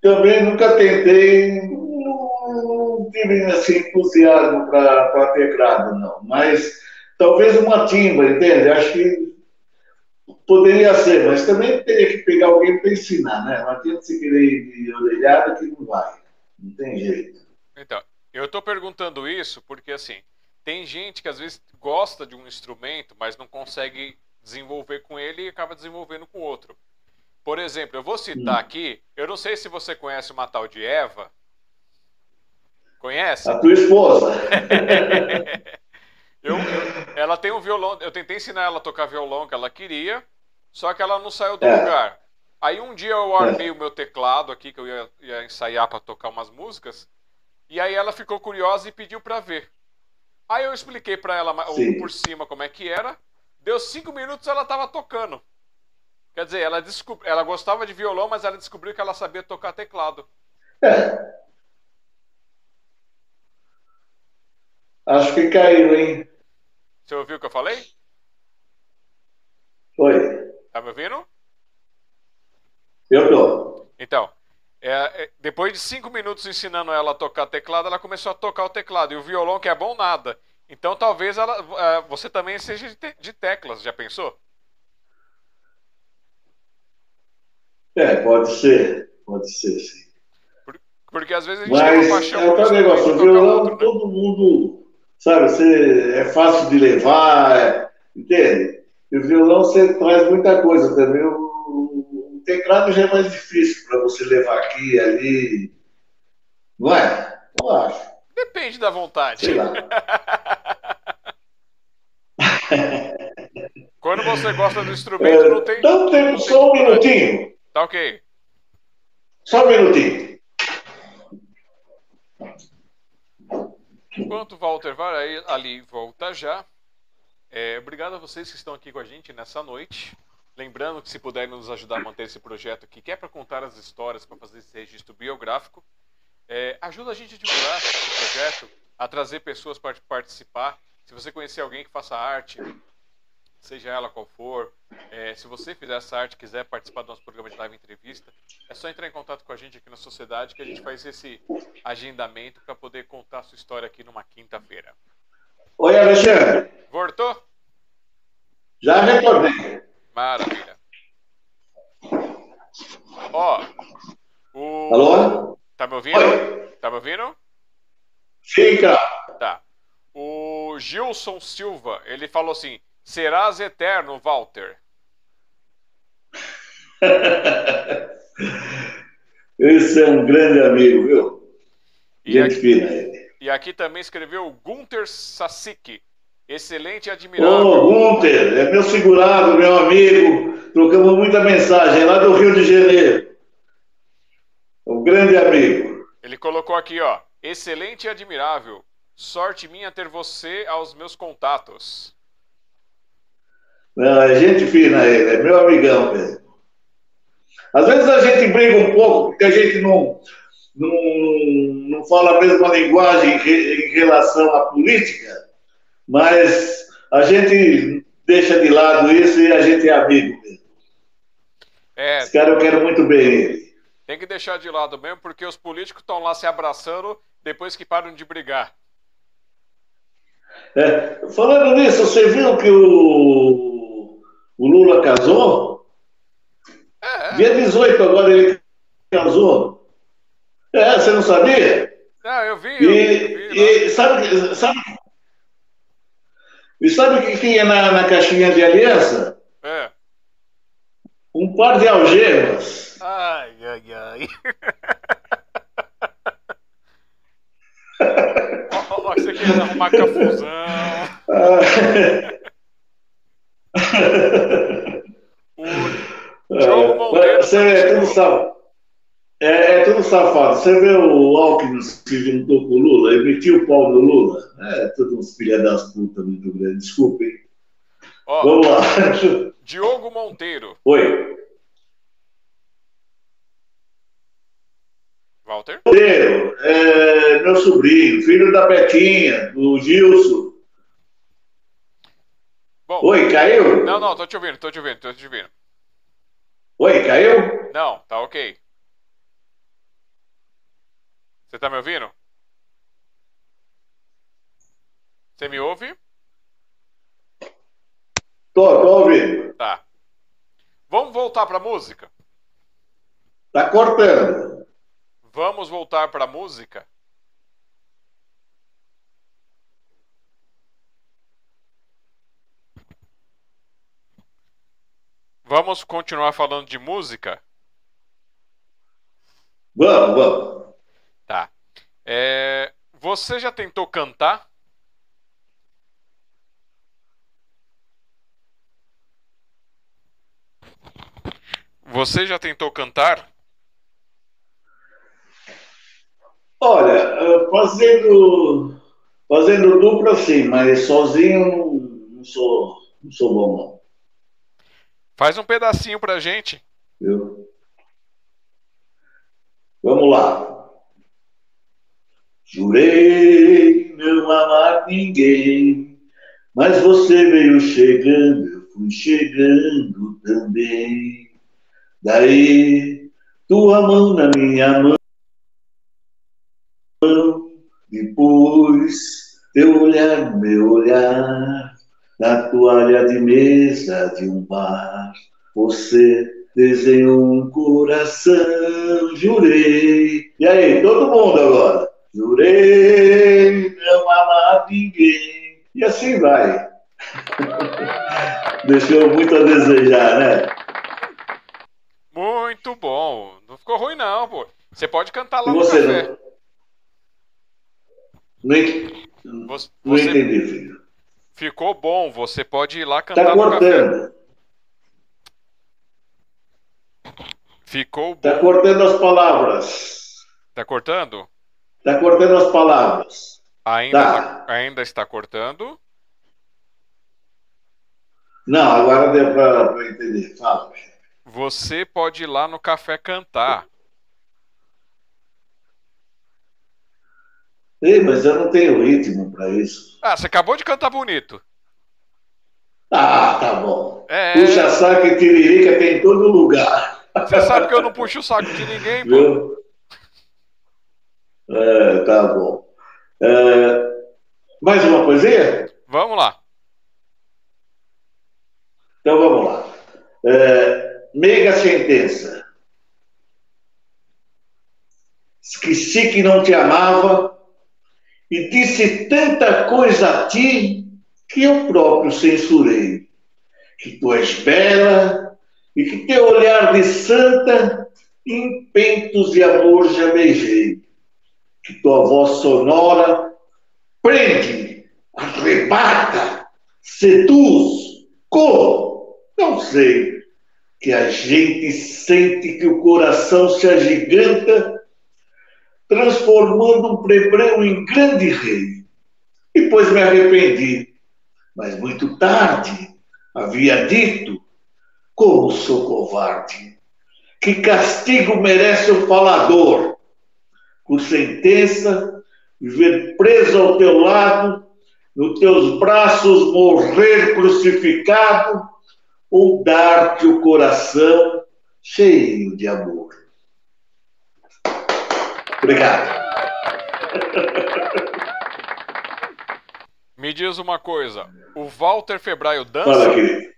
Também nunca tentei, não tive assim, entusiasmo para teclado, não. Mas talvez uma timba, entende? Acho que Poderia ser, mas também teria que pegar alguém para ensinar, né? Não adianta você querer de orelhada que não vai. Não tem jeito. Então, eu estou perguntando isso porque, assim, tem gente que às vezes gosta de um instrumento, mas não consegue desenvolver com ele e acaba desenvolvendo com outro. Por exemplo, eu vou citar aqui, eu não sei se você conhece uma tal de Eva. Conhece? A tua esposa. eu, eu, ela tem um violão, eu tentei ensinar ela a tocar violão que ela queria, só que ela não saiu do é. lugar. Aí um dia eu armei é. o meu teclado aqui, que eu ia, ia ensaiar para tocar umas músicas, e aí ela ficou curiosa e pediu para ver. Aí eu expliquei para ela Sim. por cima como é que era. Deu cinco minutos ela estava tocando. Quer dizer, ela, descob... ela gostava de violão, mas ela descobriu que ela sabia tocar teclado. É. Acho que caiu, hein? Você ouviu o que eu falei? Foi. Tá me ouvindo? Eu tô. Então, é, é, depois de cinco minutos ensinando ela a tocar teclado, ela começou a tocar o teclado. E o violão, que é bom, nada. Então talvez ela, é, você também seja de, te, de teclas, já pensou? É, pode ser. Pode ser, sim. Porque às vezes a gente Mas tem uma paixão é por outro negócio. O violão, outro, né? todo mundo, sabe, você, é fácil de levar, é, entende? E o violão você traz muita coisa também. O teclado já é mais difícil para você levar aqui, ali. Não é? Eu acho. Depende da vontade. Sei lá. Quando você gosta do instrumento, É, não tem. Tempo, não tem só um minutinho. Tá ok. Só um minutinho. Enquanto o Walter vai ali volta já. É, obrigado a vocês que estão aqui com a gente nessa noite. Lembrando que se puderem nos ajudar a manter esse projeto aqui, que é para contar as histórias, para fazer esse registro biográfico, é, ajuda a gente a divulgar esse projeto, a trazer pessoas para participar. Se você conhecer alguém que faça arte, seja ela qual for, é, se você fizer essa arte e quiser participar do nosso programa de live entrevista, é só entrar em contato com a gente aqui na sociedade que a gente faz esse agendamento para poder contar a sua história aqui numa quinta-feira. Oi, Alexandre. Voltou? Já retornei. Maravilha. Ó, o... Alô? Tá me ouvindo? Oi. Tá me ouvindo? Fica. Tá. O Gilson Silva, ele falou assim: serás eterno, Walter. Esse é um grande amigo, viu? E Gente aqui, fina ele. e aqui também escreveu Gunter Sassik. Excelente e Ô, admirável. Gunter, é meu segurado, meu amigo. Trocamos muita mensagem lá do Rio de Janeiro. Um grande amigo. Ele colocou aqui, ó. Excelente e admirável. Sorte minha ter você aos meus contatos. Não, é gente fina ele, é meu amigão mesmo. Às vezes a gente briga um pouco porque a gente não, não, não fala a mesma linguagem em relação à política, mas a gente deixa de lado isso e a gente é amigo mesmo. É, Esse cara eu quero muito bem ele. tem que deixar de lado mesmo, porque os políticos estão lá se abraçando depois que param de brigar. É, falando nisso, você viu que o, o Lula casou? É, é. Dia 18 agora ele casou. É, você não sabia? Não, eu vi, eu, E, eu vi. e sabe, sabe, e sabe o que tinha na, na caixinha de aliança? É. Um par de algemas. Ai, ai, ai. você quer arrumar confusão. O Diogo Monteiro Você é tudo safado. É, é tudo safado. Você vê o Alckmin que juntou com o Lula, emitiu o pau do Lula. É tudo uns filha das putas muito grande. Desculpem. Ó, Vamos lá. Diogo Monteiro. Oi. Walter? Monteiro, é, meu sobrinho, filho da Betinha, do Gilson. Bom, Oi, caiu? não, não, tô te ouvindo, tô te ouvindo, tô te ouvindo. Oi, caiu? Não, tá ok. Você tá me ouvindo? Você me ouve? Tô, tô ouvindo. Tá. Vamos voltar pra música? Tá cortando. Vamos voltar pra música? Vamos continuar falando de música? Vamos, vamos. É, Você já tentou cantar? Você já tentou cantar? Olha, fazendo, fazendo dupla sim, mas sozinho não, sou, não sou bom não. Faz um pedacinho pra gente. Viu? Vamos lá. Jurei não amar ninguém, mas você veio chegando, eu fui chegando também. Daí, tua mão na minha mão, depois, teu olhar, meu olhar, na toalha de mesa de um bar, você desenhou um coração, jurei. E aí, todo mundo agora? Jurei não amar ninguém. E assim vai. Deixou muito a desejar, né? Muito bom. Não ficou ruim, não, pô. Você pode cantar lá e no você café. Não, você, não entendi, filho. Ficou bom. Você pode ir lá cantar tá no café. Ficou tá bom. Tá cortando as palavras. Tá cortando? Tá cortando as palavras. Ainda, tá. Tá, ainda está cortando? Não, agora deu para entender. Fala. Você pode ir lá no café cantar. Ei, mas eu não tenho ritmo para isso. Ah, você acabou de cantar bonito. Ah, tá bom. É... Puxa saco e tiririca tem em todo lugar. Você sabe que eu não puxo o saco de ninguém, pô. É, tá bom. É... Mais uma coisinha? Vamos lá. Então vamos lá. É, mega sentença. Esqueci que não te amava e disse tanta coisa a ti que eu próprio censurei. Que tu és bela e que teu olhar de santa em pentos de amor já beijei. Que tua voz sonora prende, arrebata, seduz, como? Não sei. Que a gente sente que o coração se agiganta, transformando um plebreu em grande rei. E pois me arrependi, mas muito tarde havia dito, como sou covarde, que castigo merece o falador, por sentença, viver preso ao teu lado, nos teus braços morrer crucificado, ou dar-te o coração cheio de amor. Obrigado. Me diz uma coisa, o Walter Febraio dança? Fala, querido.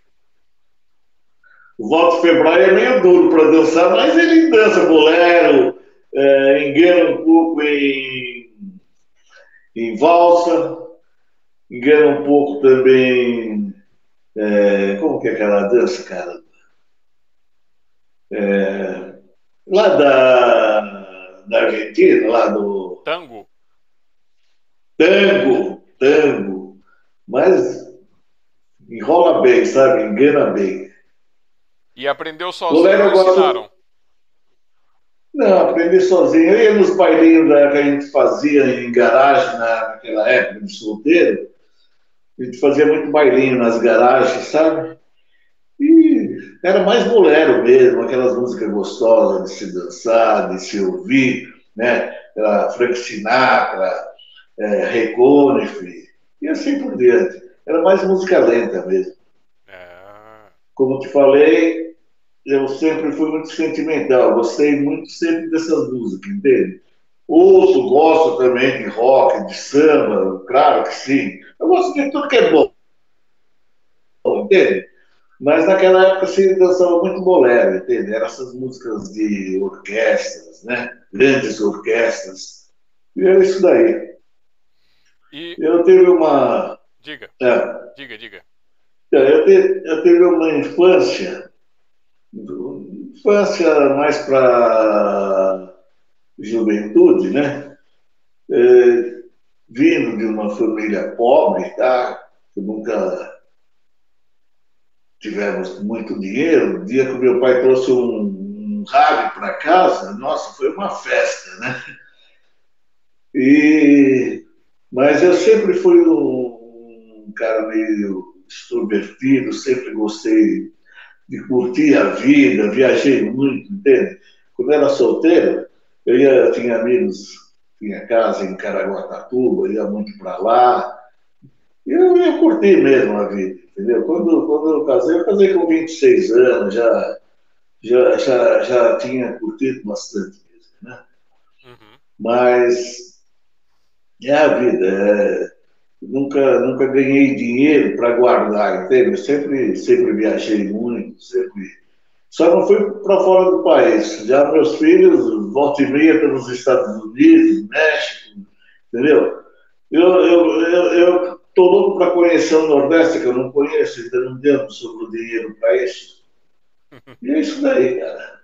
O Walter Febraio é meio duro para dançar, mas ele dança bolero, é, engana um pouco em, em valsa, engana um pouco também é, como que é aquela dança, cara? É, lá da, da Argentina, lá do. Tango. Tango, tango. Mas enrola bem, sabe? Engana bem. E aprendeu sozinho ou ensinaram? Não, aprendi sozinho. Eu ia nos bailinhos que a gente fazia em garagem naquela época de solteiro. A gente fazia muito bailinho nas garagens, sabe? E era mais bolero mesmo, aquelas músicas gostosas de se dançar, de se ouvir, né? Era Frank Sinatra, é, Ray Conniff, e assim por diante. Era mais música lenta mesmo. É... Como te falei, eu sempre fui muito sentimental, gostei muito sempre dessas músicas, entende? Ouço, gosto também de rock, de samba, claro que sim. Eu gosto de tudo que é bom. Entende? Mas naquela época se dançava muito bolero, entende? Eram essas músicas de orquestras, né? Grandes orquestras. E era isso daí. E... Eu tive uma. Diga. É. Diga, diga. É, eu, te, eu tive uma infância, infância mais para juventude, né? É, vindo de uma família pobre, tá? Que nunca tivemos muito dinheiro. O dia que meu pai trouxe um, um rádio para casa, nossa, foi uma festa, né? E, mas eu sempre fui um, um cara meio extrovertido, sempre gostei de curtir a vida, viajei muito, entende? Quando era solteiro, eu ia, tinha amigos, tinha casa em Caraguatatuba, ia muito para lá. E eu ia curtir mesmo a vida, Entendeu? Quando, quando eu casei, eu casei com 26 anos, já, já, já, já tinha curtido bastante mesmo, né? Uhum. Mas é a vida. É, nunca, nunca ganhei dinheiro para guardar, entende? Eu sempre, sempre viajei muito, sempre. Só não fui para fora do país. Já meus filhos, volta e meia pelos Estados Unidos, México, entendeu? Eu, eu, eu, eu tô louco para conhecer o Nordeste, que eu não conheço, ainda não deu sobre o dinheiro para isso. E é isso daí, cara.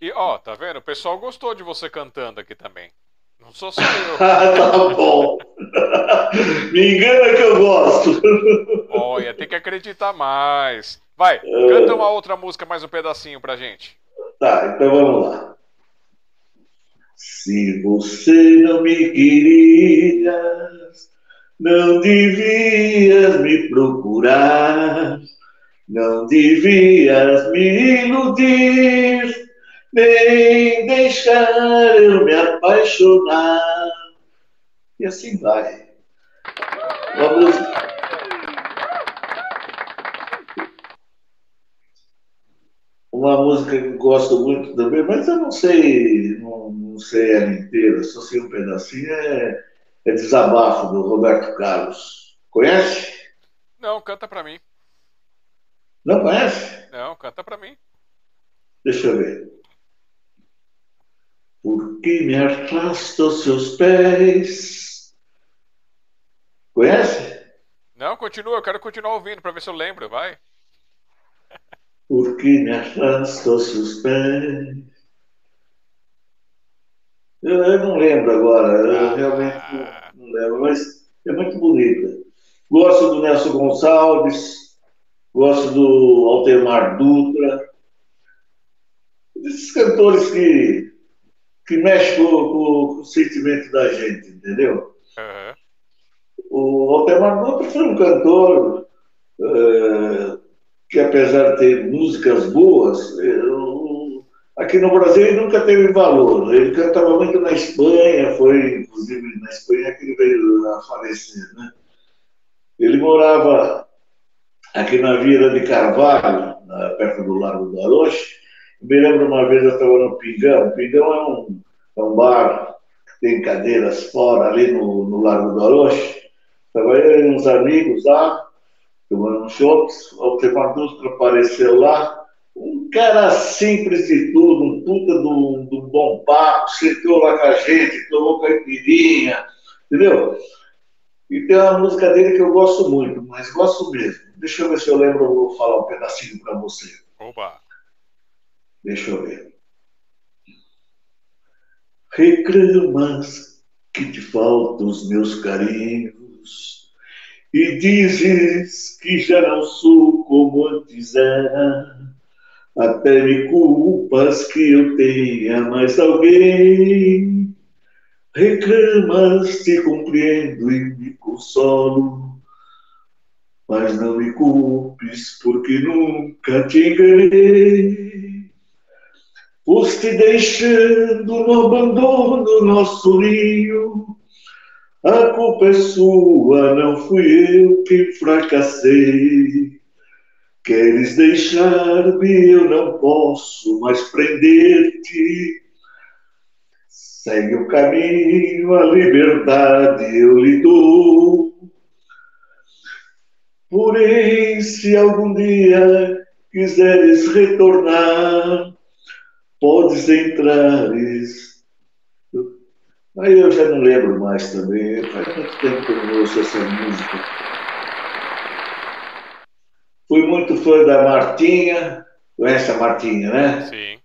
E ó, tá vendo? O pessoal gostou de você cantando aqui também. Não sou só eu. ah, tá bom. Me engana que eu gosto. Olha, tem que acreditar mais. Vai, canta uma outra música, mais um pedacinho pra gente. Tá, então vamos lá. Se você não me querias, não devias me procurar, não devias me iludir nem deixar eu me apaixonar. E assim vai. Vamos. Uma música que gosto muito também, mas eu não sei, não, não sei ela inteira, só sei um pedacinho, é, é Desabafo, do Roberto Carlos. Conhece? Não, canta pra mim. Não conhece? Não, canta pra mim. Deixa eu ver. Porque me arrasta aos seus pés. Conhece? Não, continua, eu quero continuar ouvindo para ver se eu lembro, vai. Porque me arrasta aos seus pés. Eu, eu não lembro agora, eu ah. realmente não, não lembro, mas é muito bonita. Gosto do Nelson Gonçalves, gosto do Altemar Dutra, esses cantores que que mexe com, com, com, o sentimento da gente, entendeu? Uhum. O Altemar Dutra foi um cantor é, que, apesar de ter músicas boas, eu, aqui no Brasil ele nunca teve valor. Ele cantava muito na Espanha, foi inclusive na Espanha que ele veio a falecer. Né? Ele morava aqui na Vila de Carvalho, perto do Largo do Aroche, me lembro uma vez eu estava no Pingão. O Pingão é um, é um bar que tem cadeiras fora, ali no, no Largo do Aroche. Estava eu e uns amigos lá, tomando um shops. O Altemar Dutra apareceu lá. Um cara simples de tudo, um puta do, do bom papo, sentou lá com a gente, tomou caipirinha, entendeu? E tem uma música dele que eu gosto muito, mas gosto mesmo. Deixa eu ver se eu lembro, eu vou falar um pedacinho para você. Opa! Deixa eu ver. Reclamas que te faltam os meus carinhos e dizes que já não sou como antes era. Até me culpas que eu tenha mais alguém. Reclamas, te compreendo e me consolo, mas não me culpes porque nunca te enganei. Foste deixando no abandono nosso rio. A culpa é sua, não fui eu que fracassei. Queres deixar-me, eu não posso mais prender-te. Segue o caminho, a liberdade eu lhe dou. Porém, se algum dia quiseres retornar, podes entrar. Aí eu já não lembro mais também. Faz tanto tempo que eu não ouço essa música. Fui muito fã da Martinha. Conhece a Martinha, né? Sim.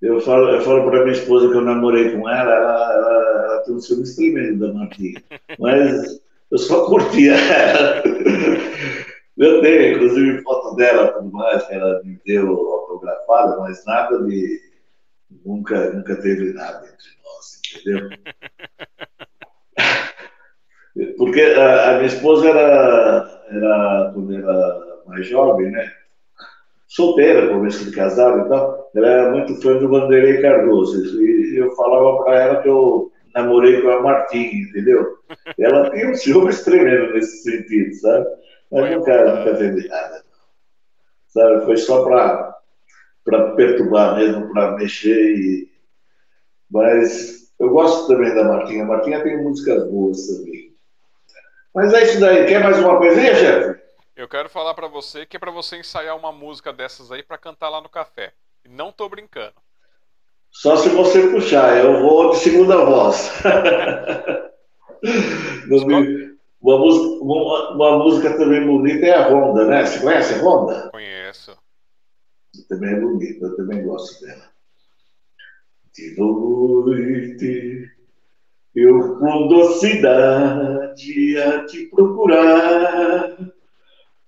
Eu falo, eu falo para minha esposa que eu namorei com ela, ela, ela, ela tem um filme tremendo da Martinha. Mas eu só curtia ela. Eu tenho, inclusive, foto dela tudo mais, que ela me deu autografada, mas nada de. Nunca, nunca teve nada entre nós, entendeu? Porque a, a, minha esposa era, era, quando era mais jovem, né? Solteira, começo de casado e tal, ela era muito fã do Vanderlei Cardoso. E eu falava para ela que eu namorei com a Martinha, entendeu? Ela tinha um ciúme tremendo nesse sentido, sabe? Mas quero, nunca vendi nada. Sabe, foi só para perturbar mesmo, para mexer. E... Mas eu gosto também da Martinha. A Martinha tem músicas boas também. Mas é isso daí. Quer mais uma coisinha, chefe? Eu quero falar para você que é para você ensaiar uma música dessas aí para cantar lá no café. Não tô brincando. Só se você puxar, eu vou de segunda voz. uma, música, uma, uma, música também bonita é a Ronda, né? Você conhece a Ronda? Conheço. Também é bonita, eu também gosto dela. De noite eu com a cidade a te procurar,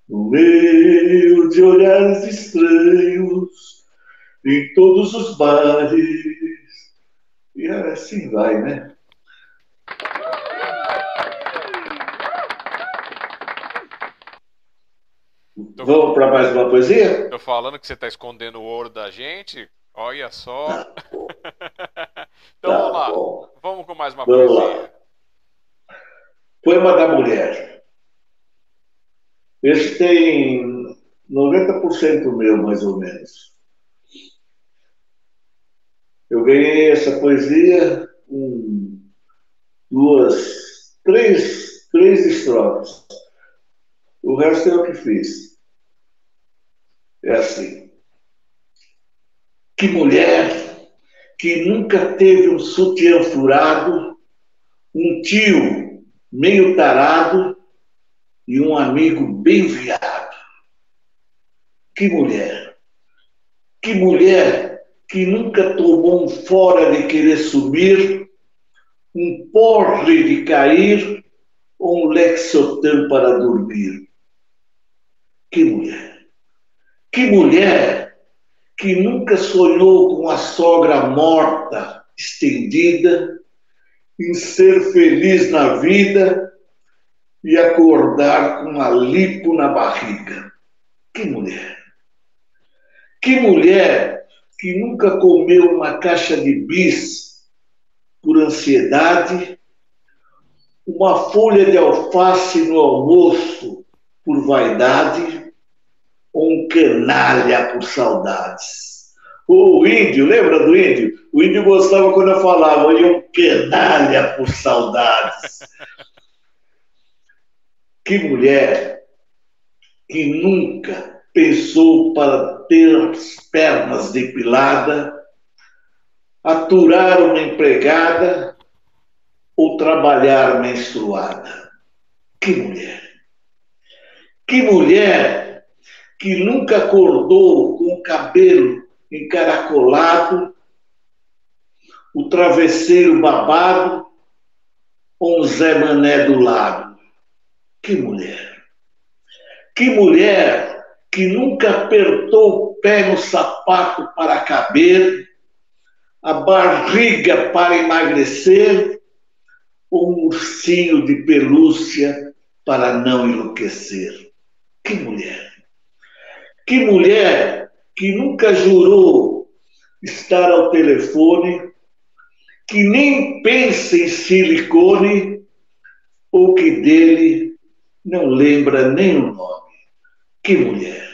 no meio de olhares estranhos, em todos os bares, e assim vai, né? Tô... Vamos para mais uma poesia? Tô falando que você está escondendo o ouro da gente. Olha só. Tá então tá vamos lá. Bom. Vamos com mais uma vamos poesia. Lá. Poema da mulher. Esse tem 90% meu, mais ou menos. Eu ganhei essa poesia com duas, três, três estrofes. O resto é o que fiz. É assim. Que mulher que nunca teve um sutiã furado, um tio meio tarado e um amigo bem viado. Que mulher! Que mulher que nunca tomou um fora de querer subir, um porre de cair ou um lexotan para dormir. Que mulher! Que mulher que nunca sonhou com a sogra morta, estendida, em ser feliz na vida e acordar com uma lipo na barriga. Que mulher! Que mulher que nunca comeu uma caixa de bis por ansiedade, uma folha de alface no almoço por vaidade um canalha por saudades. O índio, lembra do índio? O índio gostava quando eu falava, hoje um canalha por saudades. que mulher que nunca pensou para ter as pernas depiladas, aturar uma empregada ou trabalhar menstruada. Que mulher! Que mulher que nunca acordou com o cabelo encaracolado, o travesseiro babado, ou um Zé Mané do lado. Que mulher! Que mulher que nunca apertou o pé no sapato para caber, a barriga para emagrecer, ou um ursinho de pelúcia para não enlouquecer. Que mulher! Que mulher que nunca jurou estar ao telefone, que nem pensa em silicone, ou que dele não lembra nem o nome. Que mulher.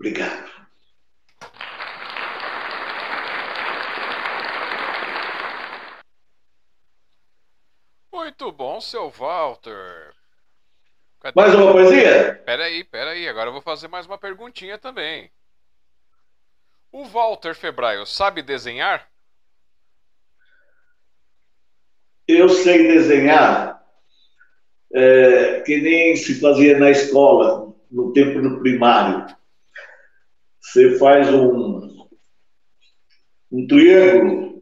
Obrigado. Muito bom, seu Walter. Cadê? Mais uma poesia? Peraí, peraí. Agora eu vou fazer mais uma perguntinha também. O Walter Febraio sabe desenhar? Eu sei desenhar é, que nem se fazia na escola, no tempo do primário. Você faz um, um triângulo.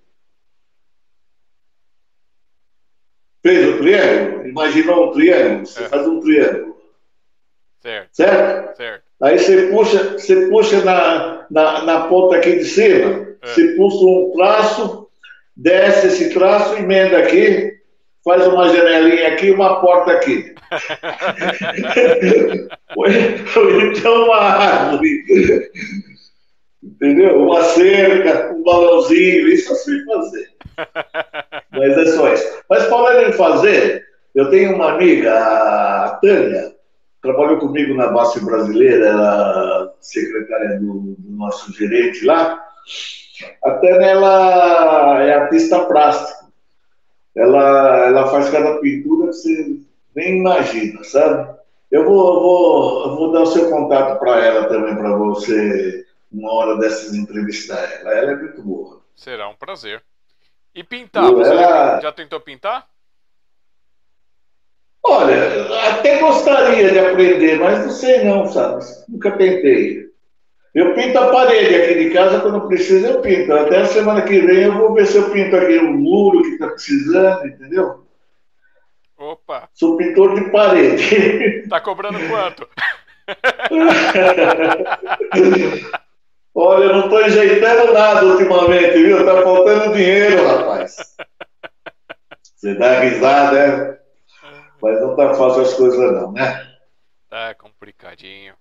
Fez o triângulo? imaginou um triângulo, você é. faz um triângulo. Certo. certo. Certo? Aí você puxa, você puxa na, na, na ponta aqui de cima, é. você puxa um traço, desce esse traço, emenda aqui, faz uma janelinha aqui e uma porta aqui. ou então uma árvore. Entendeu? Uma cerca, um balãozinho, isso eu sei fazer. Mas é só isso. Mas falando em fazer, eu tenho uma amiga, a Tânia, trabalhou comigo na base brasileira, era secretária do, do nosso gerente lá. Até nela é artista plástico. Ela, ela faz cada pintura que você nem imagina, sabe? Eu vou, eu vou, eu vou dar o seu contato para ela também, para você, uma hora dessas entrevistar ela. Ela é muito boa. Será um prazer. E pintar, você ela... já tentou pintar? Olha, até gostaria de aprender, mas não sei não, sabe? Nunca tentei. Eu pinto a parede aqui de casa, quando precisa eu pinto. Até a semana que vem eu vou ver se eu pinto aqui o muro que está precisando, entendeu? Opa! Sou pintor de parede. Tá cobrando quanto? Olha, eu não estou enjeitando nada ultimamente, viu? Tá faltando dinheiro, rapaz. Você dá risada, é? Mas não tá fácil as coisas não, né? Tá complicadinho.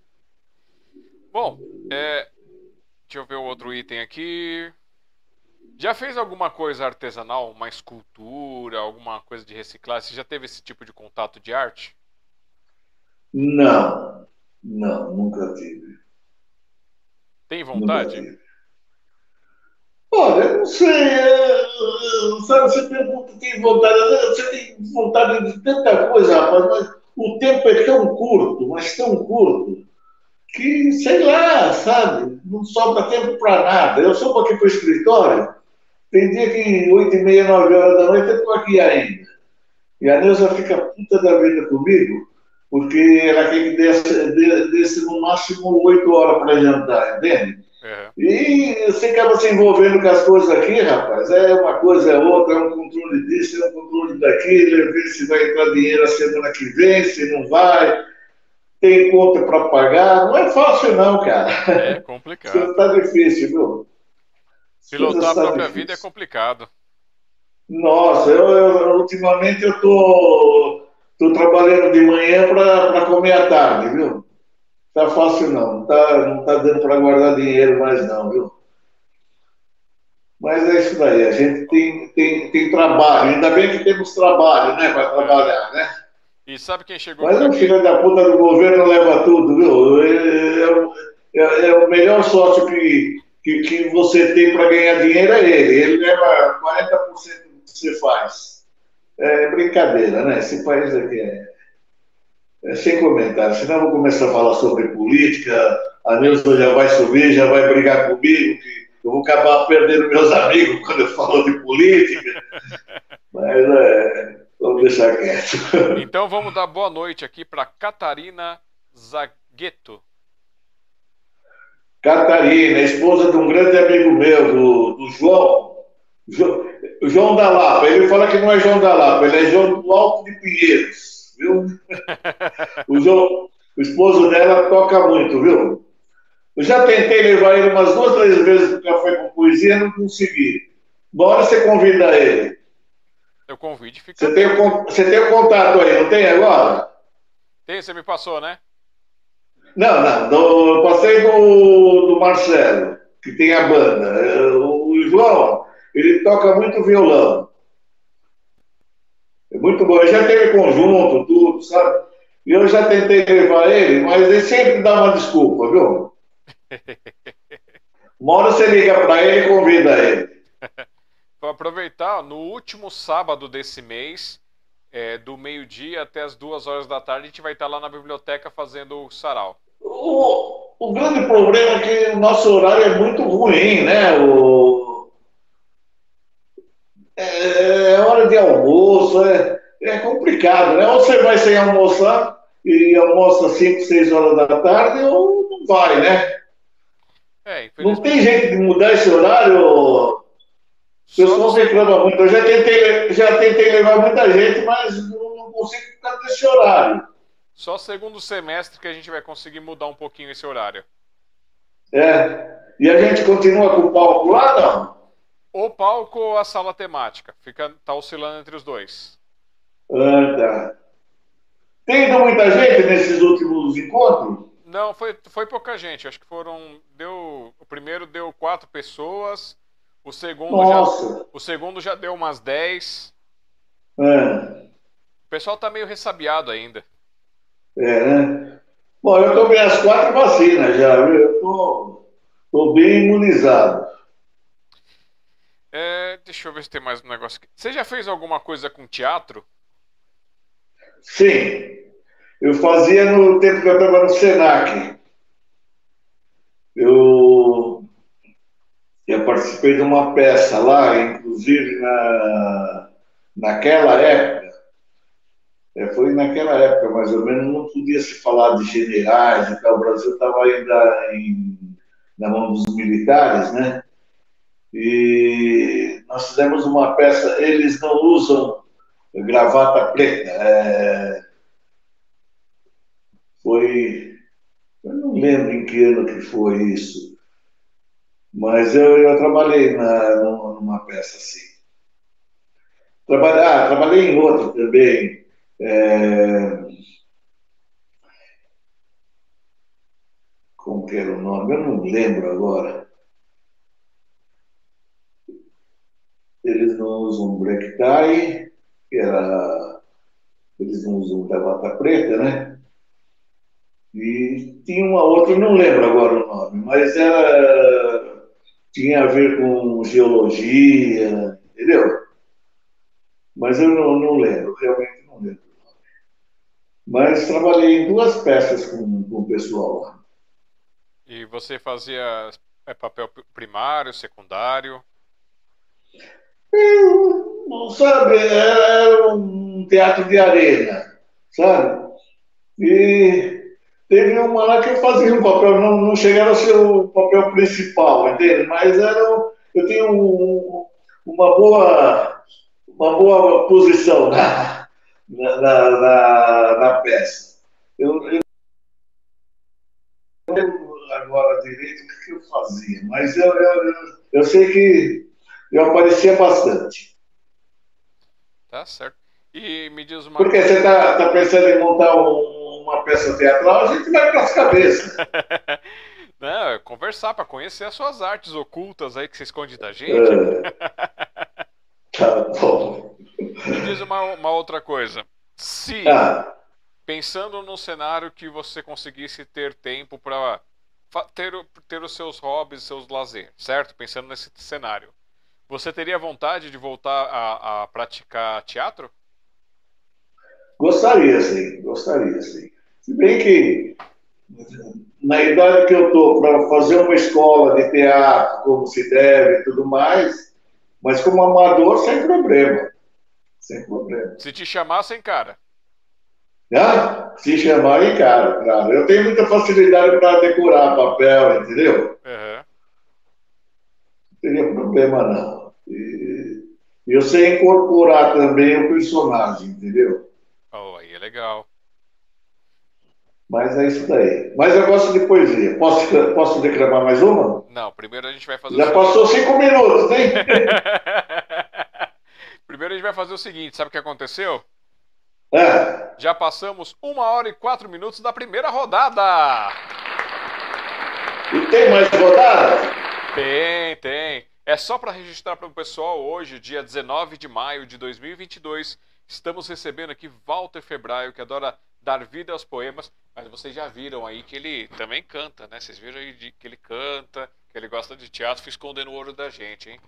Bom, é... deixa eu ver o outro item aqui. Já fez alguma coisa artesanal, uma escultura, alguma coisa de reciclagem? Você já teve esse tipo de contato de arte? Não, não, nunca tive. Tem vontade? Olha, não sei. É, sabe, você pergunta, tem vontade. Você tem vontade de tanta coisa, rapaz, mas o tempo é tão curto, mas tão curto, que, sei lá, sabe, não sobra tempo para nada. Eu sou aqui para o escritório, tem dia que 8 e meia, 9 horas da noite eu estou aqui ainda. E a Neuza fica puta da vida comigo, porque ela quer que desça no máximo 8 horas para jantar, entende? Uhum. E você acaba se envolvendo com as coisas aqui, rapaz. É uma coisa, é outra, é um controle disso, é um controle daquilo, é ver se vai entrar dinheiro a semana que vem, se não vai, tem conta para pagar. Não é fácil, não, cara. É complicado. Está difícil, viu? Pilotar a própria difícil. vida é complicado. Nossa, eu, eu ultimamente eu tô, tô trabalhando de manhã para comer à tarde, viu? Tá fácil não, não tá, não tá dando para guardar dinheiro mais não, viu? Mas é isso daí, a gente tem, tem, tem trabalho, ainda bem que temos trabalho, né, para trabalhar, né? E sabe quem chegou Mas o filho da puta do governo leva tudo, viu? É, é, é, é o melhor sócio que, que, que você tem para ganhar dinheiro é ele. Ele leva 40% do que você faz. É brincadeira, né? Esse país aqui é, é sem comentário. Senão eu vou começar a falar sobre política, a Nilson já vai subir, já vai brigar comigo, que eu vou acabar perdendo meus amigos quando eu falo de política. Mas é, vamos deixar quieto. Então vamos dar boa noite aqui para Catarina Zagueto. Catarina, esposa de um grande amigo meu, do, do João, João, João da Lapa. Ele fala que não é João da Lapa, ele é João do Alto de Pinheiros, viu? o, João, o esposo dela toca muito, viu? Eu já tentei levar ele umas duas, três vezes para café com poesia, não consegui. Bora você convida ele. Eu convide fica. Você tem, o, você tem o contato aí, não tem agora? Tem, você me passou, né? Não, não. Do, eu passei do, do Marcelo, que tem a banda. O João, ele toca muito violão. É muito bom. Ele já teve conjunto, tudo, sabe? E eu já tentei levar ele, mas ele sempre dá uma desculpa, viu? Uma hora você liga para ele e convida ele. Vou aproveitar, no último sábado desse mês, é, do meio-dia até as duas horas da tarde, a gente vai estar lá na biblioteca fazendo o sarau. O, o grande problema é que o nosso horário é muito ruim, né? O, é, é hora de almoço, é, é complicado, né? Ou você vai sem almoçar e almoça 5, 6 horas da tarde, ou não vai, né? É, não tem jeito de mudar esse horário. O pessoal reclama muito. Eu já tentei, já tentei levar muita gente, mas não consigo ficar nesse horário. Só segundo semestre que a gente vai conseguir mudar um pouquinho esse horário. É. E a gente continua com o palco lá, não? O palco ou a sala temática? Fica, tá oscilando entre os dois. Tá. Tem ido muita gente nesses últimos encontros? Não, foi, foi pouca gente. Acho que foram. Deu, o primeiro deu quatro pessoas. O segundo, Nossa. já, o segundo já deu umas dez. É. O pessoal tá meio ressabiado ainda. É, né? Bom, eu tomei as quatro vacinas já, viu? Eu tô, tô bem imunizado. Deixa eu ver se tem mais um negócio aqui. Você já fez alguma coisa com teatro? Sim. Eu fazia no tempo que eu estava no Senac. Eu, eu participei de uma peça lá, inclusive na, naquela época, é, foi naquela época mais ou menos, não podia se falar de generais e tal, o Brasil estava ainda em, na mão dos militares, né? E nós fizemos uma peça, eles não usam gravata preta, é, foi, eu não lembro em que ano que foi isso, mas eu, eu trabalhei na, numa, peça assim. Trabalhei, ah, trabalhei em outra também. É... Como que era o nome? Eu não lembro agora. Eles não usam black tie, que era... eles não usam gravata preta, né? E tinha uma outra, não lembro agora o nome, mas era tinha a ver com geologia, entendeu? Mas eu não, não lembro, realmente não lembro. Mas trabalhei em duas peças com, com o pessoal lá. E você fazia é, papel primário, secundário? Eu, sabe, era um teatro de arena, sabe? E teve uma lá que eu fazia um papel, não, não chegava a ser o papel principal, entende? Mas era, eu tinha um, uma boa uma boa posição na, na, na, na peça. Eu, eu não lembro agora direito o que eu fazia, mas eu, eu, eu sei que eu aparecia bastante. Tá certo. E me diz uma Porque você está tá pensando em montar um, uma peça teatral, a gente vai para as cabeças. Não, é conversar para conhecer as suas artes ocultas aí que você esconde da gente. É. Tá bom. Me diz uma, uma outra coisa. Se, ah. pensando num cenário que você conseguisse ter tempo para ter, ter os seus hobbies, seus lazer, certo? Pensando nesse cenário. Você teria vontade de voltar a, a praticar teatro? Gostaria, sim. Gostaria, sim. Se bem que na idade que eu estou para fazer uma escola de teatro como se deve e tudo mais, mas como amador, sem problema. Sem problema. Se te chamassem, cara. Ah, se chamarem, cara, claro. Eu tenho muita facilidade para decorar papel, entendeu? Uhum. Não teria problema, não. E eu sei incorporar também o personagem, entendeu? Oh, aí é legal. Mas é isso daí. Mas eu gosto de poesia. Posso, posso declamar mais uma? Não, primeiro a gente vai fazer. Já passou cinco minutos, hein? primeiro a gente vai fazer o seguinte: sabe o que aconteceu? É. Já passamos uma hora e quatro minutos da primeira rodada. E tem mais rodada? Tem, tem. É só para registrar para o pessoal hoje, dia 19 de maio de 2022, estamos recebendo aqui Walter Febraio, que adora dar vida aos poemas, mas vocês já viram aí que ele também canta, né? Vocês viram aí que ele canta, que ele gosta de teatro, fica escondendo o ouro da gente, hein?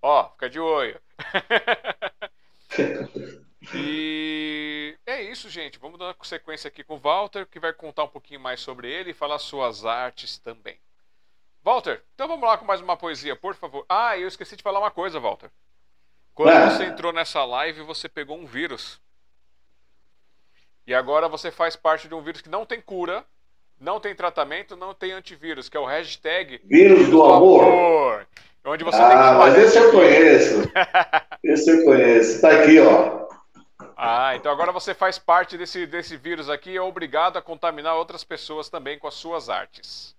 Ó, fica de olho. e é isso, gente. Vamos dar sequência aqui com o Walter, que vai contar um pouquinho mais sobre ele e falar suas artes também. Walter, então vamos lá com mais uma poesia, por favor. Ah, eu esqueci de falar uma coisa, Walter. Quando ah. você entrou nessa live, você pegou um vírus. E agora você faz parte de um vírus que não tem cura, não tem tratamento, não tem antivírus, que é o hashtag Vírus do, do amor. amor. Onde você ah, tem que mas esse eu conheço. esse eu conheço. Está aqui, ó. Ah, então agora você faz parte desse, desse vírus aqui e é obrigado a contaminar outras pessoas também com as suas artes.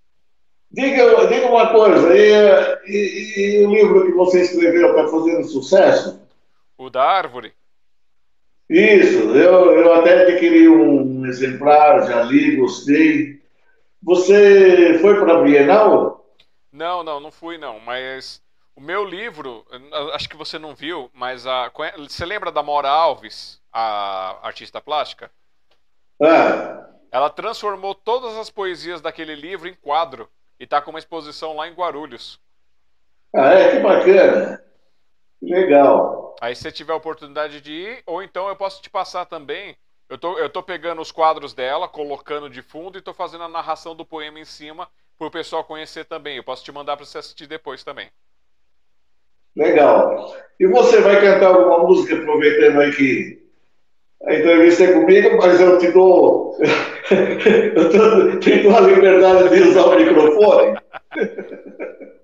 Diga, diga uma coisa, e, e, e o livro que você escreveu está fazendo sucesso? O da árvore? Isso, eu, eu até adquiri um exemplar, já li, gostei. Você foi para a Bienal? Não, não, não fui não, mas o meu livro, acho que você não viu, mas a, você lembra da Mora Alves, a artista plástica? Ah. Ela transformou todas as poesias daquele livro em quadro e está com uma exposição lá em Guarulhos. Ah, é? Que bacana. Legal. Aí se você tiver a oportunidade de ir, ou então eu posso te passar também. Eu tô, eu tô pegando os quadros dela, colocando de fundo e tô fazendo a narração do poema em cima para o pessoal conhecer também. Eu posso te mandar para você assistir depois também. Legal. E você vai cantar alguma música, aproveitando aí que a entrevista é comigo, mas eu te dou. eu tô, tenho a liberdade de usar o microfone.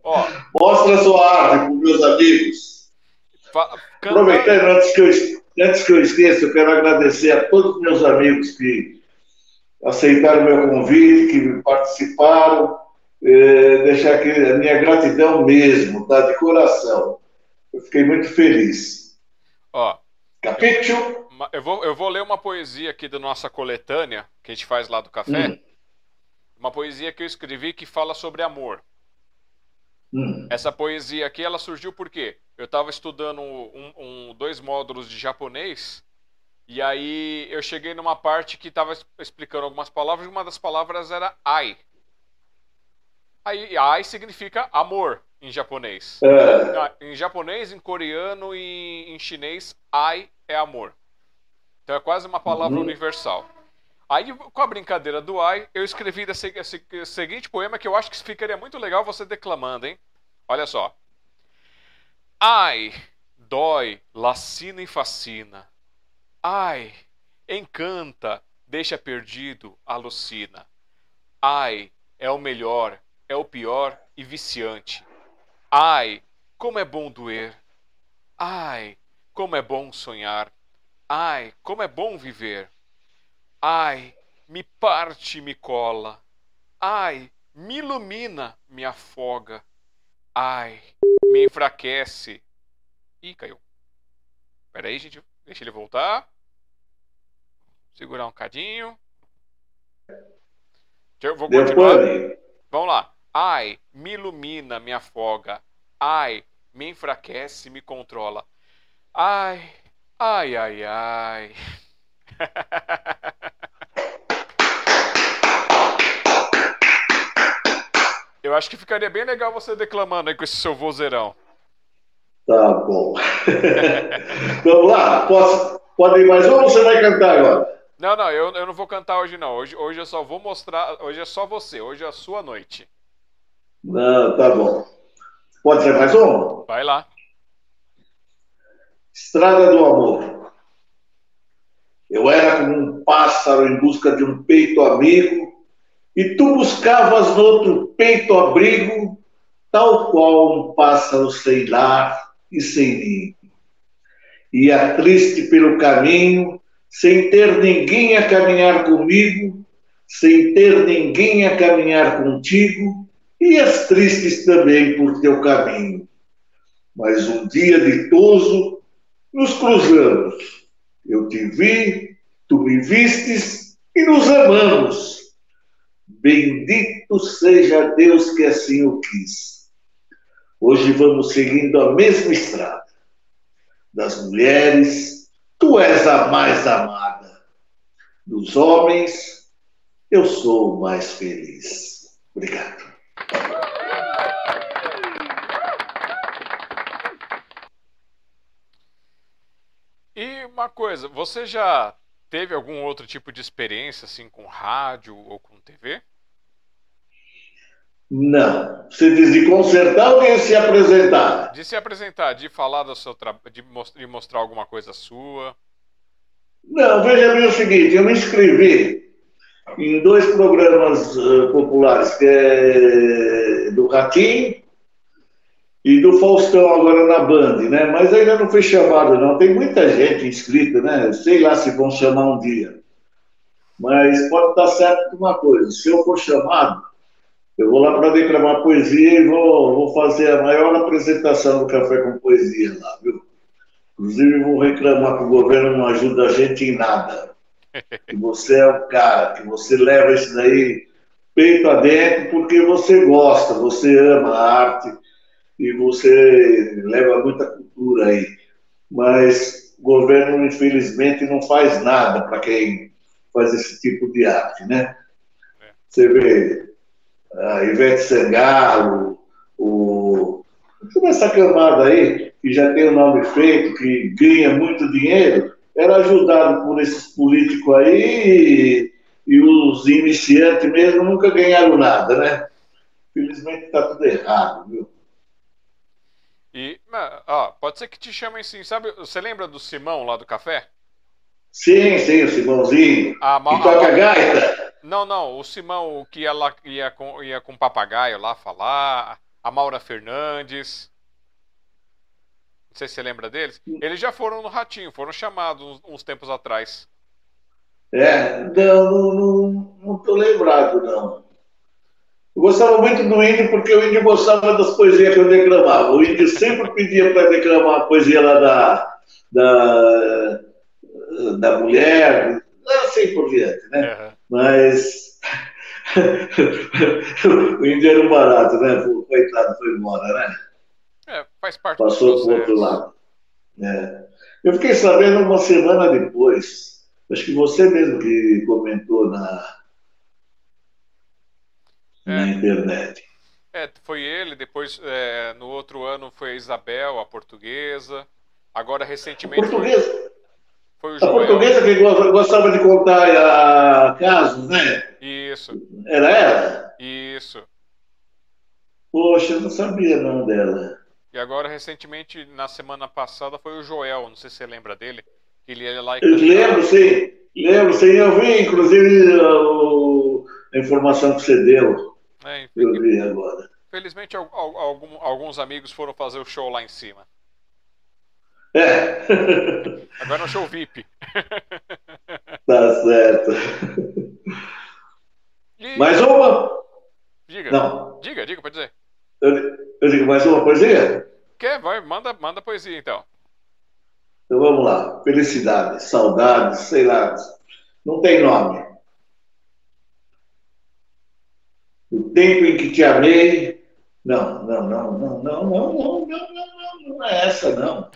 Ó, Mostra sua arte para os meus amigos. Aproveitando, antes que, eu, antes que eu esqueça, eu quero agradecer a todos os meus amigos que aceitaram o meu convite, que participaram. É, deixar aqui a minha gratidão mesmo, tá? De coração. Eu fiquei muito feliz. Ó. Capítulo. Eu, eu, vou, eu vou ler uma poesia aqui da nossa coletânea, que a gente faz lá do café. Hum. Uma poesia que eu escrevi que fala sobre amor. Hum. Essa poesia aqui, ela surgiu porque eu estava estudando um, um, dois módulos de japonês e aí eu cheguei numa parte que estava explicando algumas palavras e uma das palavras era ai. Aí ai significa amor em japonês. É. Em japonês, em coreano e em chinês, ai é amor. Então é quase uma palavra uhum. universal. Aí, com a brincadeira do ai, eu escrevi esse, esse, esse seguinte poema que eu acho que ficaria muito legal você declamando, hein? Olha só. Ai, dói, lacina e fascina. Ai, encanta, deixa perdido, alucina. Ai, é o melhor, é o pior e viciante. Ai, como é bom doer. Ai, como é bom sonhar. Ai, como é bom viver. Ai, me parte, me cola. Ai, me ilumina, me afoga. Ai, me enfraquece. Ih, caiu. Pera aí, gente. Deixa ele voltar. Segurar um cadinho. Eu vou continuar. Vamos lá. Ai, me ilumina, me afoga. Ai, me enfraquece, me controla. Ai, ai, ai, ai. Eu acho que ficaria bem legal você declamando aí com esse seu vozeirão. Tá bom. Vamos lá, posso, pode ir mais um ou você vai cantar agora? Não, não, eu, eu não vou cantar hoje não. Hoje, hoje eu só vou mostrar. Hoje é só você, hoje é a sua noite. Não, tá bom. Pode ser mais um? Vai lá. Estrada do Amor. Eu era como um pássaro em busca de um peito amigo e tu buscavas no outro peito abrigo, tal qual um pássaro sem lar e sem ninho. Ia triste pelo caminho, sem ter ninguém a caminhar comigo, sem ter ninguém a caminhar contigo, ias tristes também por teu caminho. Mas um dia ditoso nos cruzamos. Eu te vi, tu me vistes e nos amamos Bendito seja Deus que assim o quis. Hoje vamos seguindo a mesma estrada. Das mulheres, tu és a mais amada. Dos homens, eu sou o mais feliz. Obrigado. E uma coisa, você já teve algum outro tipo de experiência assim com rádio ou com TV? Não. Você diz de consertar ou de se apresentar? De se apresentar, de falar do seu trabalho, de, de mostrar alguma coisa sua. Não, veja bem o seguinte, eu me inscrevi em dois programas uh, populares, que é do Ratinho e do Faustão agora na Band, né? Mas ainda não fui chamado, não. Tem muita gente inscrita, né? Sei lá se vão chamar um dia. Mas pode estar certo de uma coisa, se eu for chamado, eu vou lá para declamar poesia e vou, vou fazer a maior apresentação do Café com Poesia lá, viu? Inclusive, vou reclamar que o governo não ajuda a gente em nada. Que você é o cara, que você leva isso daí peito adentro porque você gosta, você ama a arte e você leva muita cultura aí. Mas o governo, infelizmente, não faz nada para quem faz esse tipo de arte, né? Você vê a Ivete Sangalo, o... essa camada aí, que já tem o nome feito, que ganha muito dinheiro, era ajudado por esses políticos aí e, e os iniciantes mesmo nunca ganharam nada, né? Felizmente está tudo errado, viu? E, ó, pode ser que te chamem assim, sabe? Você lembra do Simão lá do café? Sim, sim, o Simãozinho. A, que toca a gaita. Não, não, o Simão que ia, lá, ia, com, ia com papagaio lá falar, a Maura Fernandes. Não sei se você lembra deles. Eles já foram no Ratinho, foram chamados uns, uns tempos atrás. É, não, não, não, não tô lembrado, não. Eu gostava muito do índio porque o índio gostava das poesias que eu declamava. O índio sempre pedia para declamar a poesia lá da, da, da mulher, assim por diante, né? Uhum. Mas o índio era um barato, né? Coitado, foi embora, né? É, faz parte Passou para o outro lado. É. Eu fiquei sabendo uma semana depois, acho que você mesmo que comentou na, é. na internet. É, foi ele, depois é, no outro ano foi a Isabel, a portuguesa. Agora recentemente. A portuguesa? Foi o Joel. A portuguesa que gostava de contar casos, né? Isso. Era ela? Isso. Poxa, eu não sabia não dela. E agora, recentemente, na semana passada, foi o Joel, não sei se você lembra dele. Ele ia lá e lembro, sim. Lembro, sim. Eu vi, inclusive, a, a informação que você deu. É, eu vi agora. Felizmente, alguns amigos foram fazer o show lá em cima. É. Agora é um show VIP. Tá certo. E... Mais uma? Diga. Não. Diga, diga, pode dizer. Eu, eu digo mais uma poesia? Quer? Vai, manda, manda poesia então. Então vamos lá. Felicidade, saudade, sei lá. Não tem nome. O tempo em que te amei. Não, não, não, não, não, não, não, não, não, não, é essa, não.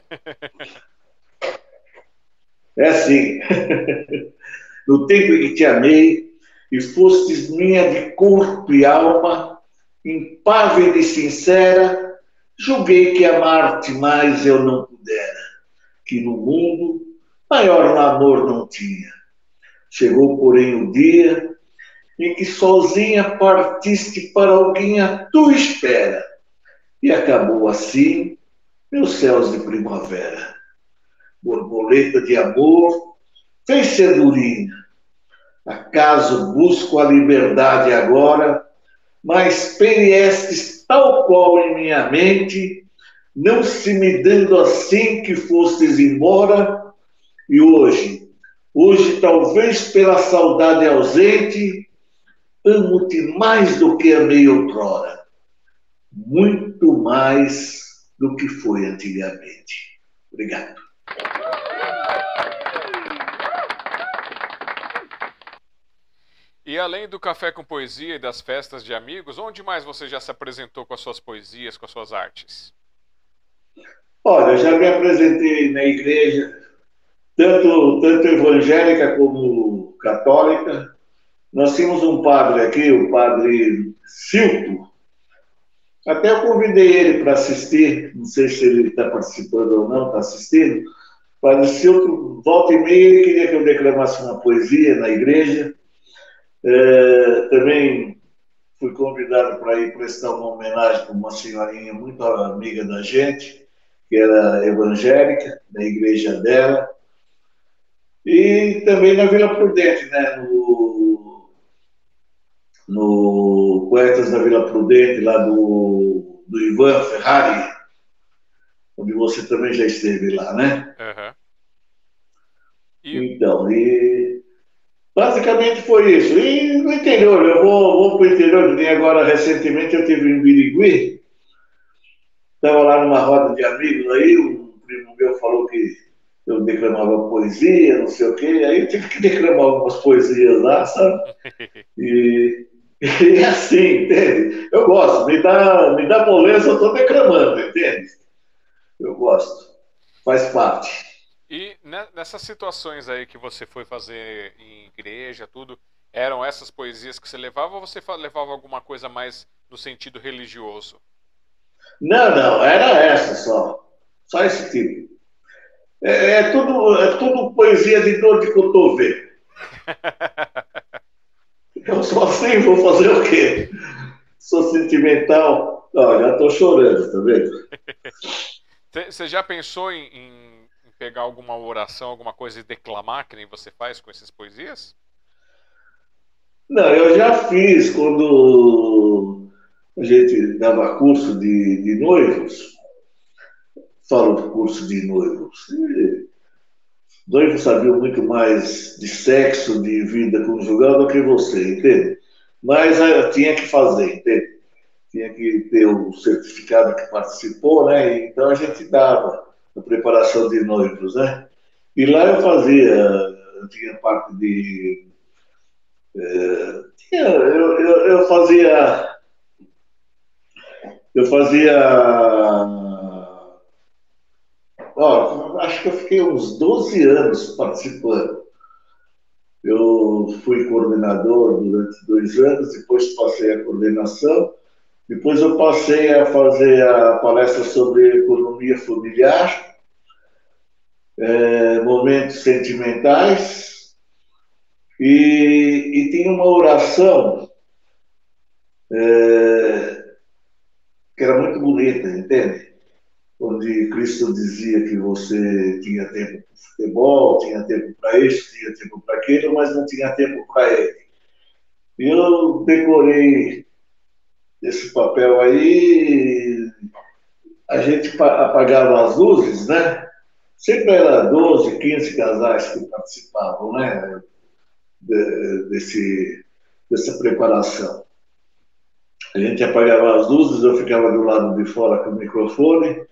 É assim. No tempo em que te amei e fostes minha de corpo e alma, impávida e sincera, julguei que amar-te mais eu não pudera, que no mundo maior amor não tinha. Chegou, porém, o dia em que sozinha partiste para alguém à tua espera. E acabou assim meus céus de primavera. Borboleta de amor, fez cedurinha. Acaso busco a liberdade agora, mas periestes tal qual em minha mente, não se me dando assim que fostes embora, e hoje, hoje talvez pela saudade ausente, amo-te mais do que amei outrora, muito mais do que foi antigamente. Obrigado. E além do café com poesia e das festas de amigos, onde mais você já se apresentou com as suas poesias, com as suas artes? Olha, eu já me apresentei na igreja, tanto, tanto evangélica como católica, nós tínhamos um padre aqui, o padre Silto. Até eu convidei ele para assistir, não sei se ele está participando ou não, está assistindo. Padre Silto, volta e meia, ele queria que eu declamasse uma poesia na igreja. É, também fui convidado para ir prestar uma homenagem para uma senhorinha muito amiga da gente, que era evangélica, da igreja dela. E também na Vila Prudente, né, no no Poetas da Vila Prudente, lá do, do Ivan Ferrari, onde você também já esteve lá, né? Uhum. E... Então, e basicamente foi isso. E no interior, eu vou, vou para o interior, nem agora recentemente eu tive em Birigui, estava lá numa roda de amigos aí, um primo meu falou que eu declamava poesia, não sei o quê, aí eu tive que declamar algumas poesias lá, sabe? E e é assim, entende? Eu gosto, me dá, me dá moleza, eu estou declamando, entende? Eu gosto, faz parte. E nessas situações aí que você foi fazer em igreja, tudo, eram essas poesias que você levava ou você levava alguma coisa mais no sentido religioso? Não, não, era essa só. Só esse tipo. É, é tudo, é tudo poesia de dor de cotovelo. Eu sou assim, vou fazer o quê? Sou sentimental. Ó, já estou chorando, tá vendo? Você já pensou em, em, pegar alguma oração, alguma coisa e declamar, que nem você faz com essas poesias? Não, eu já fiz quando a gente dava curso de, de noivos. Falo curso de noivos. E noivos sabiam muito mais de sexo, de vida conjugal do que você, entende? Mas eh, tinha que fazer, entende? tinha que ter o certificado que participou, né? Então a gente dava a preparação de noivos, né? E lá eu fazia, eu tinha parte de. É, tinha, eu, eu, eu fazia. Eu fazia. Ó, acho que eu fiquei uns 12 anos participando. Eu fui coordenador durante dois anos, depois passei a coordenação depois eu passei a fazer a palestra sobre economia familiar, é, momentos sentimentais, e, e tinha uma oração é, que era muito bonita, entende? Onde Cristo dizia que você tinha tempo para futebol, tinha tempo para isso, tinha tempo para aquilo, mas não tinha tempo para ele. E eu decorei esse papel aí, a gente apagava as luzes, né? Sempre era 12, 15 casais que participavam, né? desse, dessa preparação. A gente apagava as luzes, eu ficava do lado de fora com o microfone,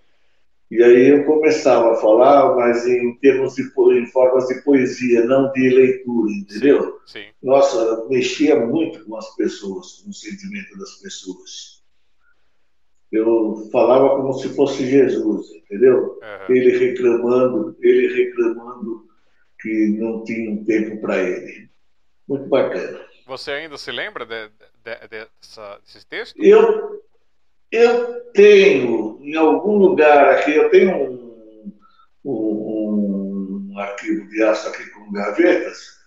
e aí eu começava a falar, mas em termos de em formas de poesia, não de leitura, entendeu? Sim, sim. Nossa, mexia muito com as pessoas, com o sentimento das pessoas. Eu falava como se fosse Jesus, entendeu? Uhum. Ele reclamando, ele reclamando que não tinha um tempo para ele. Muito bacana. Você ainda se lembra de, de, de, dessa, desses textos? Eu, eu tenho, em algum lugar aqui, eu tenho um, um, um arquivo de aço aqui com gavetas,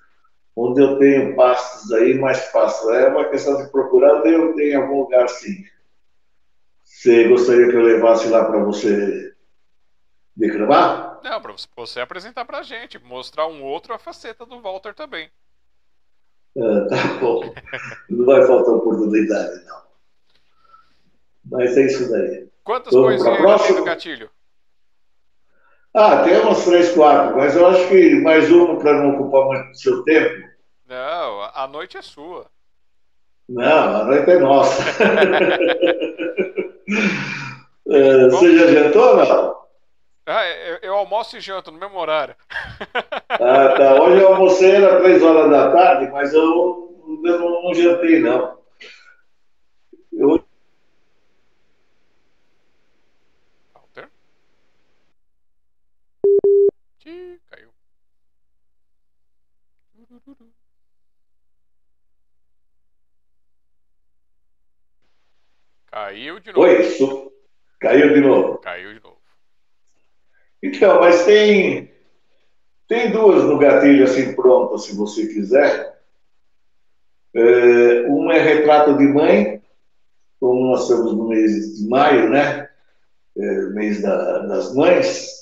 onde eu tenho pastos aí, mais pastos. É uma questão de procurar, eu tenho em algum lugar sim. Você gostaria que eu levasse lá para você declamar? Não, para você apresentar para a gente, mostrar um outro a faceta do Walter também. Ah, tá bom. Não vai faltar oportunidade, não. Mas é isso daí. Quantas Vamos poesias tem no gatilho? Ah, tem umas três, quatro, mas eu acho que mais uma para não ocupar muito do seu tempo. Não, a noite é sua. Não, a noite é nossa. é, você já jantou ou não? Ah, eu, eu, almoço e janto no mesmo horário. ah, tá. Hoje eu almocei era três horas da tarde, mas eu, eu não, não jantei, não. Eu Caiu de novo. Oi, isso. Caiu de novo. Caiu de novo. Então, mas tem tem duas no gatilho assim prontas, se você quiser. É, uma é retrato de mãe, como nós estamos no mês de maio, né? É, mês da, das mães.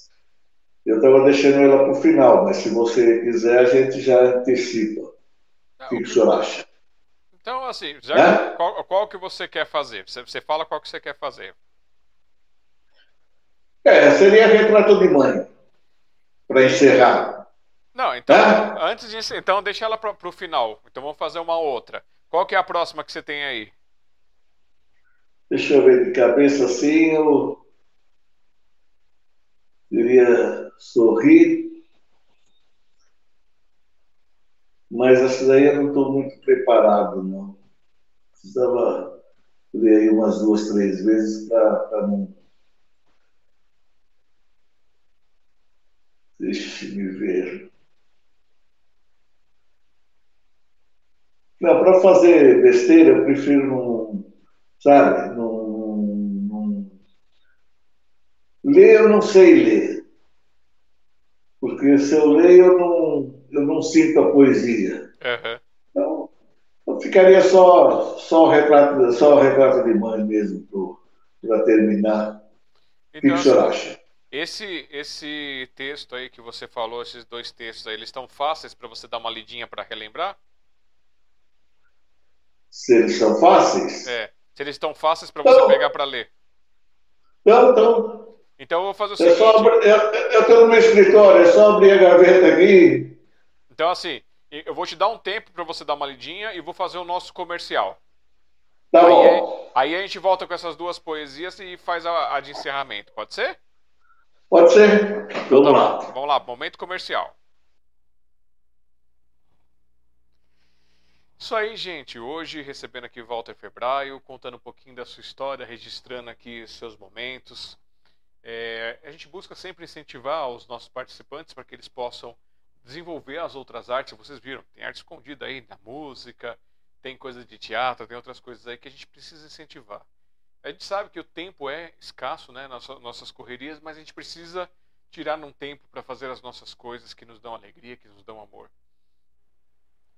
Eu estava deixando ela para o final, mas se você quiser, a gente já antecipa. O que, que o senhor acha? Então, assim, já, qual, qual, que você quer fazer? Você, você fala qual que você quer fazer. É, seria retrato de mãe. Para encerrar. Não, então, antes disso, então deixa ela para o final. Então vamos fazer uma outra. Qual que é a próxima que você tem aí? Deixa eu ver de cabeça assim, eu iria sorrir. Mas essa daí eu não estou muito preparado, não. Precisava ler aí umas duas, três vezes para não. Deixe-me ver. Não, para fazer besteira, eu prefiro não, sabe, não, ler eu não sei ler. Porque se eu leio, eu não, eu não sinto a poesia. Uhum. Então, eu ficaria só, só, o retrato, só o retrato de mãe mesmo para terminar. Então, o que o senhor acha? Esse, esse texto aí que você falou, esses dois textos aí, eles estão fáceis para você dar uma lidinha para relembrar? Se eles são fáceis? É. Se eles estão fáceis para você pegar para ler. Não, então. Então eu vou fazer o seguinte. Eu estou no meu escritório, é só abrir a gaveta aqui. Então, assim, eu vou te dar um tempo para você dar uma lidinha e vou fazer o nosso comercial. Tá aí, bom. Aí a gente volta com essas duas poesias e faz a, a de encerramento, pode ser? Pode ser. Vamos então, tá lá. Vamos lá, momento comercial. Isso aí, gente. Hoje recebendo aqui Walter Febraio, contando um pouquinho da sua história, registrando aqui seus momentos. É, a gente busca sempre incentivar os nossos participantes para que eles possam desenvolver as outras artes. Vocês viram, tem arte escondida aí na música, tem coisa de teatro, tem outras coisas aí que a gente precisa incentivar. A gente sabe que o tempo é escasso, né, nas nossas correrias, mas a gente precisa tirar um tempo para fazer as nossas coisas que nos dão alegria, que nos dão amor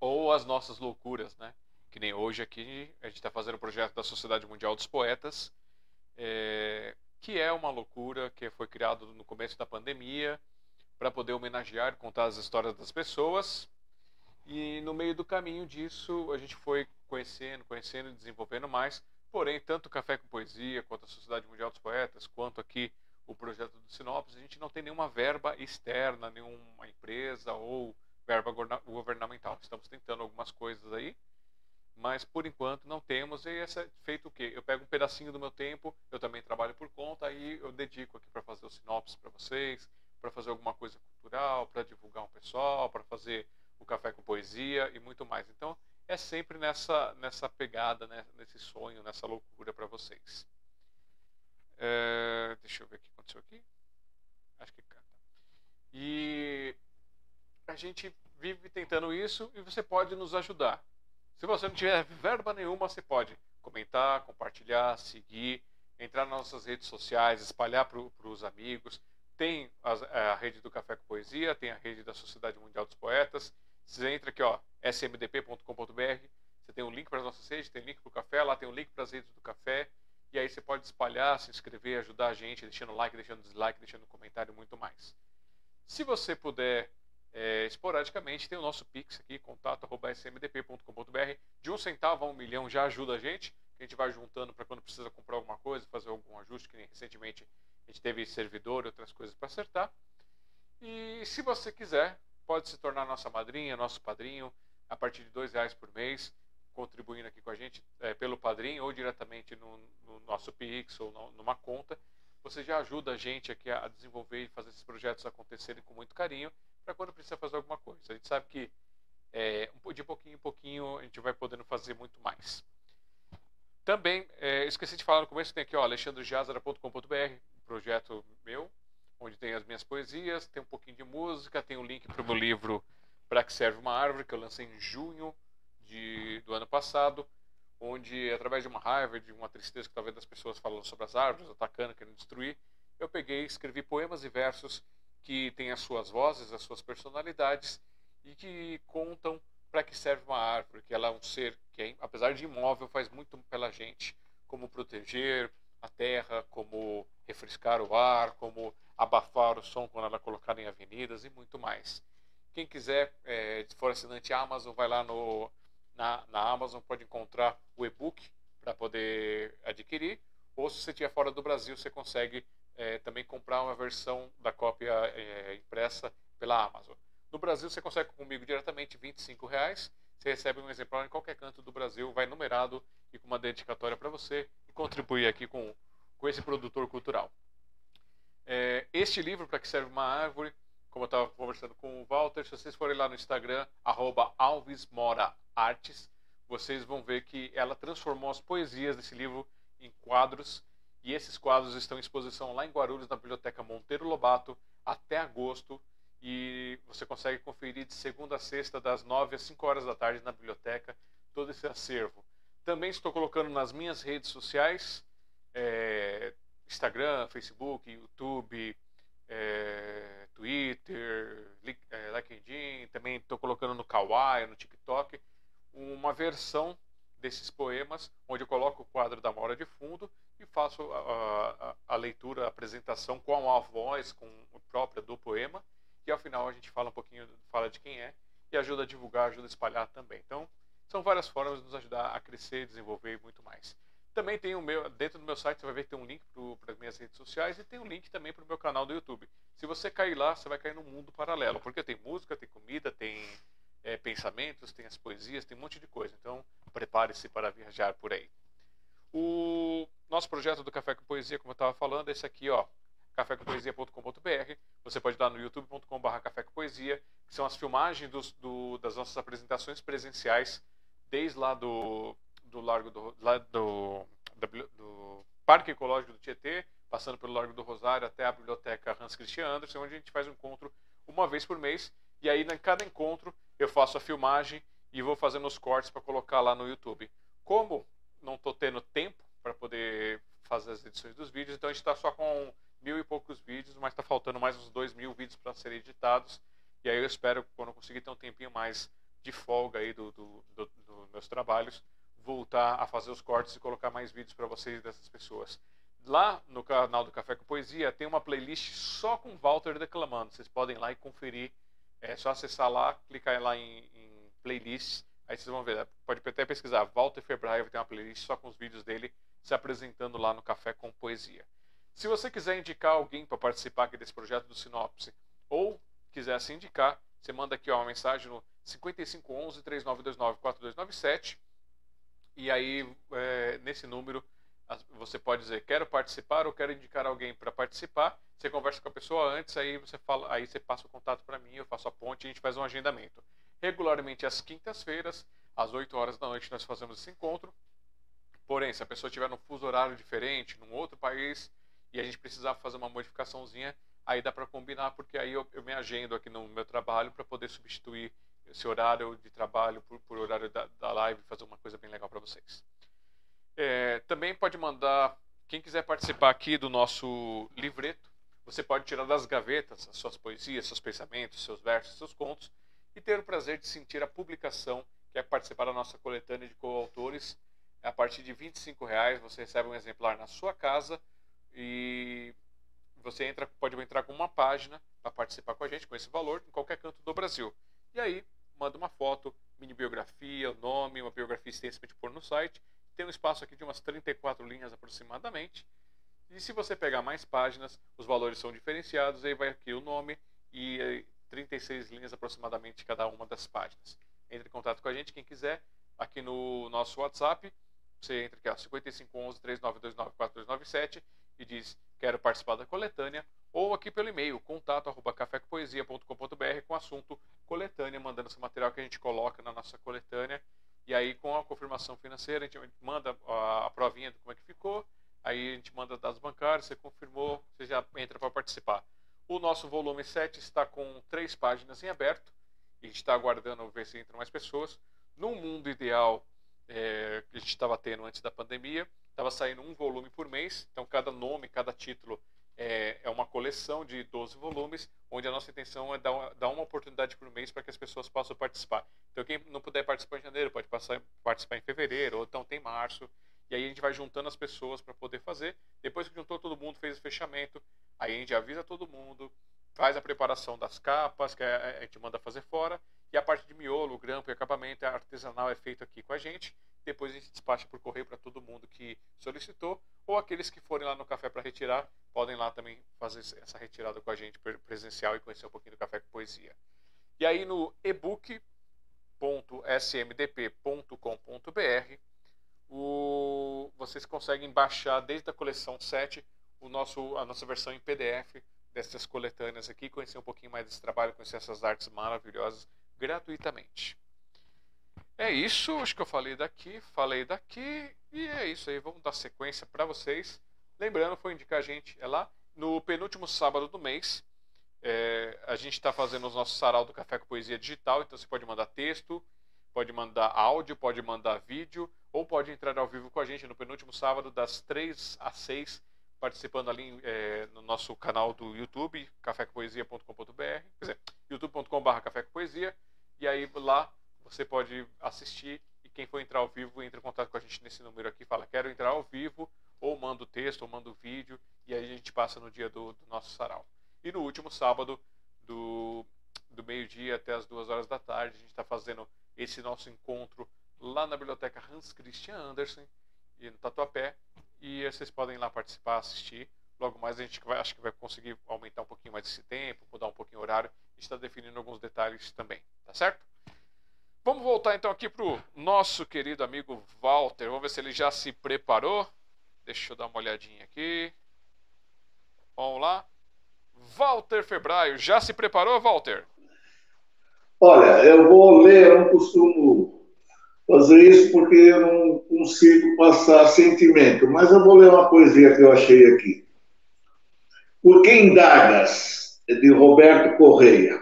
ou as nossas loucuras, né? Que nem hoje aqui a gente está fazendo o um projeto da Sociedade Mundial dos Poetas, é, que é uma loucura que foi criado no começo da pandemia para poder homenagear, contar as histórias das pessoas. E no meio do caminho disso a gente foi conhecendo, conhecendo e desenvolvendo mais. Porém, tanto o Café com Poesia, quanto a Sociedade Mundial dos Poetas, quanto aqui o projeto do Sinopse, a gente não tem nenhuma verba externa, nenhuma empresa ou verba governamental. Estamos tentando algumas coisas aí, mas por enquanto não temos. E essa é feito o quê? Eu pego um pedacinho do meu tempo, eu também trabalho por conta, aí eu dedico aqui para fazer o sinopse para vocês, para fazer alguma coisa cultural, para divulgar um pessoal, para fazer o café com poesia e muito mais. Então é sempre nessa nessa pegada, né, nesse sonho, nessa loucura para vocês. É, deixa eu ver o que aconteceu aqui. Acho que canta. E a gente vive tentando isso e você pode nos ajudar. Se você não tiver verba nenhuma, você pode comentar, compartilhar, seguir, entrar nas nossas redes sociais, espalhar para os amigos. Tem a, a, rede do Café com Poesia, tem a rede da Sociedade Mundial dos Poetas. Você entra aqui, ó, smdp.com.br. Você tem um link para as nossas redes, tem link para o café, lá tem um link para as redes do café. E aí você pode espalhar, se inscrever, ajudar a gente, deixando like, deixando dislike, deixando comentário e muito mais. Se você puder é, esporadicamente tem o nosso Pix aqui, contato.smdp.com.br. De um centavo a um milhão já ajuda a gente. A gente vai juntando para quando precisa comprar alguma coisa, fazer algum ajuste, que recentemente a gente teve servidor e outras coisas para acertar. E se você quiser, pode se tornar nossa madrinha, nosso padrinho, a partir de dois reais por mês, contribuindo aqui com a gente é, pelo padrinho ou diretamente no, no nosso Pix ou no, numa conta. Você já ajuda a gente aqui a desenvolver e fazer esses projetos acontecerem com muito carinho para quando precisa fazer alguma coisa. A gente sabe que é, de pouquinho em pouquinho a gente vai podendo fazer muito mais. Também, é, esqueci de falar no começo, tem aqui ó, alexandrejazara.com.br, projeto meu, onde tem as minhas poesias, tem um pouquinho de música, tem o um link para o meu livro Para que Serve uma Árvore, que eu lancei em junho de, do ano passado, onde através de uma raiva, de uma tristeza que talvez das pessoas falando sobre as árvores, atacando, querendo destruir, eu peguei, escrevi poemas e versos que tem as suas vozes, as suas personalidades e que contam para que serve uma árvore, que ela é um ser que, apesar de imóvel, faz muito pela gente, como proteger a terra, como refrescar o ar, como abafar o som quando ela é colocada em avenidas e muito mais. Quem quiser, é, se for assinante Amazon, vai lá no, na, na Amazon, pode encontrar o e-book para poder adquirir, ou se você estiver fora do Brasil, você consegue é, também comprar uma versão da cópia é, impressa pela Amazon. No Brasil você consegue comigo diretamente 25 reais. Você recebe um exemplar em qualquer canto do Brasil, vai numerado e com uma dedicatória para você e contribuir aqui com, com esse produtor cultural. É, este livro, para que serve uma árvore, como eu estava conversando com o Walter, se vocês forem lá no Instagram, alvesmoraartes, vocês vão ver que ela transformou as poesias desse livro em quadros e esses quadros estão em exposição lá em Guarulhos, na Biblioteca Monteiro Lobato, até agosto. e você consegue conferir de segunda a sexta, das 9 às 5 horas da tarde na biblioteca, todo esse acervo. Também estou colocando nas minhas redes sociais, é, Instagram, Facebook, YouTube, é, Twitter, é, LinkedIn, também estou colocando no Kawaii, no TikTok, uma versão desses poemas, onde eu coloco o quadro da Mora de fundo e faço a, a, a leitura, a apresentação com a voz, com a própria do poema, e ao final a gente fala um pouquinho, fala de quem é, e ajuda a divulgar, ajuda a espalhar também. Então, são várias formas de nos ajudar a crescer, desenvolver e muito mais. Também tem o meu, dentro do meu site você vai ver que tem um link para as minhas redes sociais e tem um link também para o meu canal do YouTube. Se você cair lá, você vai cair num mundo paralelo, porque tem música, tem comida, tem é, pensamentos, tem as poesias, tem um monte de coisa. Então, prepare-se para viajar por aí. O nosso projeto do Café com Poesia, como eu estava falando, é esse aqui, ó, cafécompoesia.com.br. Você pode lá no youtube.com.br café com poesia, que são as filmagens dos, do, das nossas apresentações presenciais, desde lá do, do Largo do, lá do, do, do Parque Ecológico do Tietê, passando pelo Largo do Rosário até a Biblioteca Hans Christian Andersen, onde a gente faz um encontro uma vez por mês. E aí, em cada encontro, eu faço a filmagem e vou fazendo os cortes para colocar lá no YouTube. Como não estou tendo tempo para poder fazer as edições dos vídeos, então a gente está só com mil e poucos vídeos, mas está faltando mais uns dois mil vídeos para serem editados. E aí eu espero, quando eu conseguir ter um tempinho mais de folga aí dos do, do, do meus trabalhos, voltar a fazer os cortes e colocar mais vídeos para vocês dessas pessoas. Lá no canal do Café com Poesia tem uma playlist só com Walter declamando. Vocês podem ir lá e conferir. É só acessar lá, clicar lá em, em playlists. Aí vocês vão ver. Pode até pesquisar. Walter Febraio tem uma playlist só com os vídeos dele se apresentando lá no Café com Poesia. Se você quiser indicar alguém para participar aqui desse projeto do Sinopse, ou quiser se indicar, você manda aqui ó, uma mensagem no 5511 3929 4297 e aí, é, nesse número, você pode dizer quero participar ou quero indicar alguém para participar. Você conversa com a pessoa antes, aí você fala, aí você passa o contato para mim, eu faço a ponte e a gente faz um agendamento. Regularmente às quintas-feiras, às 8 horas da noite, nós fazemos esse encontro. Porém, se a pessoa estiver num fuso horário diferente, num outro país, e a gente precisar fazer uma modificaçãozinha, aí dá para combinar, porque aí eu, eu, me agendo aqui no meu trabalho para poder substituir esse horário de trabalho por, por horário da, da live, fazer uma coisa bem legal para vocês. É, também pode mandar, quem quiser participar aqui do nosso livreto, você pode tirar das gavetas as suas poesias, seus pensamentos, seus versos, seus contos e ter o prazer de sentir a publicação, que é participar da nossa coletânea de coautores. A partir de R$ reais você recebe um exemplar na sua casa e você entra, pode entrar com uma página para participar com a gente com esse valor em qualquer canto do Brasil. E aí manda uma foto, mini biografia, o nome, uma biografia extensa para pôr no site. Tem um espaço aqui de umas 34 linhas aproximadamente. E se você pegar mais páginas, os valores são diferenciados, aí vai aqui o nome e 36 linhas aproximadamente cada uma das páginas. Entre em contato com a gente, quem quiser, aqui no nosso WhatsApp. Você entra aqui, ó, 5511 3929 4297 e diz quero participar da coletânea, ou aqui pelo e-mail, contato arroba com assunto coletânea, mandando esse material que a gente coloca na nossa coletânea. E aí, com a confirmação financeira, a gente manda a provinha de como é que ficou, aí a gente manda dados bancários, você confirmou, você já entra para participar. O nosso volume 7 está com três páginas em aberto, e a gente está aguardando ver se entram mais pessoas. Num mundo ideal é, que a gente estava tendo antes da pandemia, estava saindo um volume por mês, então cada nome, cada título é, é, uma coleção de 12 volumes, onde a nossa intenção é dar uma, dar uma oportunidade por mês para que as pessoas possam participar. Então, quem não puder participar em janeiro, pode passar, participar em fevereiro, ou então tem março. E aí a gente vai juntando as pessoas para poder fazer. Depois que juntou todo mundo, fez o fechamento, aí a gente avisa todo mundo, faz a preparação das capas, que a gente manda fazer fora, e a parte de miolo, grampo e acabamento artesanal é feito aqui com a gente. Depois a gente despacha por correio para todo mundo que solicitou, ou aqueles que forem lá no café para retirar, podem lá também fazer essa retirada com a gente presencial e conhecer um pouquinho do café com poesia. E aí no ebook.smdp.com.br o, vocês conseguem baixar desde a coleção 7 o nosso, a nossa versão em PDF dessas coletâneas aqui, conhecer um pouquinho mais desse trabalho, conhecer essas artes maravilhosas gratuitamente. É isso, acho que eu falei daqui, falei daqui e é isso aí. Vamos dar sequência para vocês. Lembrando, foi indicar a gente, é lá no penúltimo sábado do mês. É, a gente está fazendo os nossos sarau do Café com Poesia Digital, então você pode mandar texto, pode mandar áudio, pode mandar vídeo, ou pode entrar ao vivo com a gente no penúltimo sábado, das 3 às 6, participando ali é, no nosso canal do YouTube, cafécompoesia.com.br, quer dizer, youtube.com.br Café com Poesia, e aí lá você pode assistir e quem for entrar ao vivo entra em contato com a gente nesse número aqui, fala quero entrar ao vivo, ou manda o texto, ou manda o vídeo, e aí a gente passa no dia do, do nosso sarau. E no último sábado, do, do meio-dia até as duas horas da tarde, a gente está fazendo esse nosso encontro lá na biblioteca Hans Christian Andersen, e no Tatuapé, e vocês podem ir lá participar, assistir. Logo mais a gente vai, acho que vai conseguir aumentar um pouquinho mais esse tempo, mudar um pouquinho o horário. Está definindo alguns detalhes também, tá certo? Vamos voltar então aqui para o nosso querido amigo Walter. Vamos ver se ele já se preparou. Deixa eu dar uma olhadinha aqui. Vamos lá. Walter Febraio, já se preparou, Walter? Olha, eu vou ler, eu não costumo fazer isso porque eu não consigo passar sentimento, mas eu vou ler uma poesia que eu achei aqui. Por que indagas? É de Roberto Correia.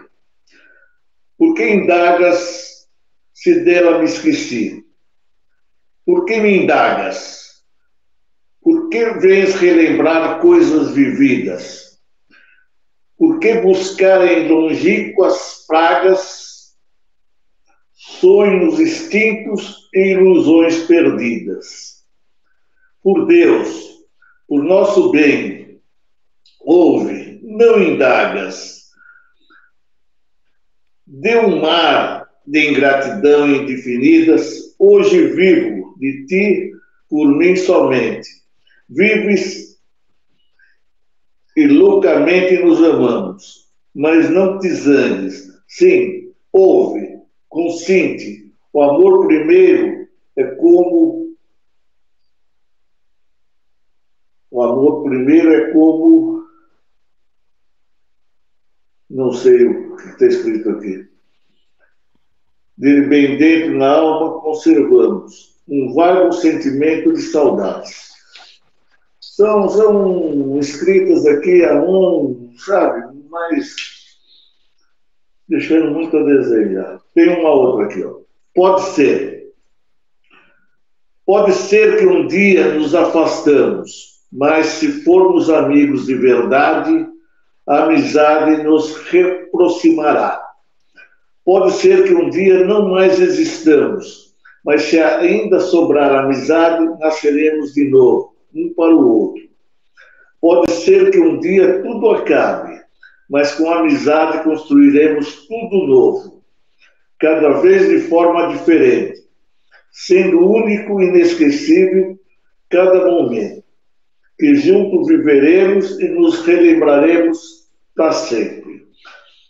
Por que indagas se dela me esqueci? Por que me indagas? Por que vens relembrar coisas vividas? Por que buscar em longínquas pragas sonhos extintos e ilusões perdidas? Por Deus, por nosso bem, ouve, não indagas. De um mar de ingratidão indefinidas, hoje vivo de ti por mim somente. Vives e loucamente nos amamos, mas não te zangues. Sim, ouve, consente. O amor primeiro é como. O amor primeiro é como. Não sei o que está escrito aqui. Dele bem dentro na alma conservamos um vago sentimento de saudades são, são escritas aqui a mão, sabe? Mas deixando muito a desejar. Tem uma outra aqui, ó. Pode ser. Pode ser que um dia nos afastamos, mas se formos amigos de verdade, a amizade nos reaproximará. Pode ser que um dia não mais existamos, mas se ainda sobrar amizade, nasceremos de novo um para o outro. Pode ser que um dia tudo acabe, mas com amizade construiremos tudo novo, cada vez de forma diferente, sendo único e inesquecível cada momento, que juntos viveremos e nos relembraremos para sempre.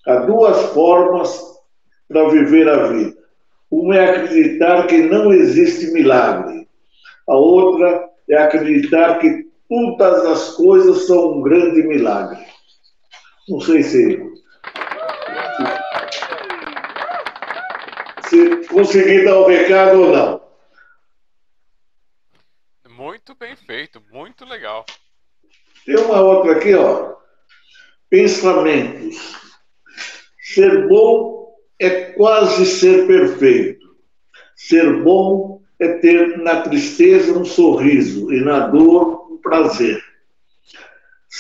Há duas formas para viver a vida. Uma é acreditar que não existe milagre. A outra é acreditar que todas as coisas são um grande milagre. Não sei se. Se consegui dar o recado ou não. Muito bem feito, muito legal. Tem uma outra aqui, ó. Pensamentos. Ser bom é quase ser perfeito. Ser bom é ter na tristeza um sorriso e na dor um prazer.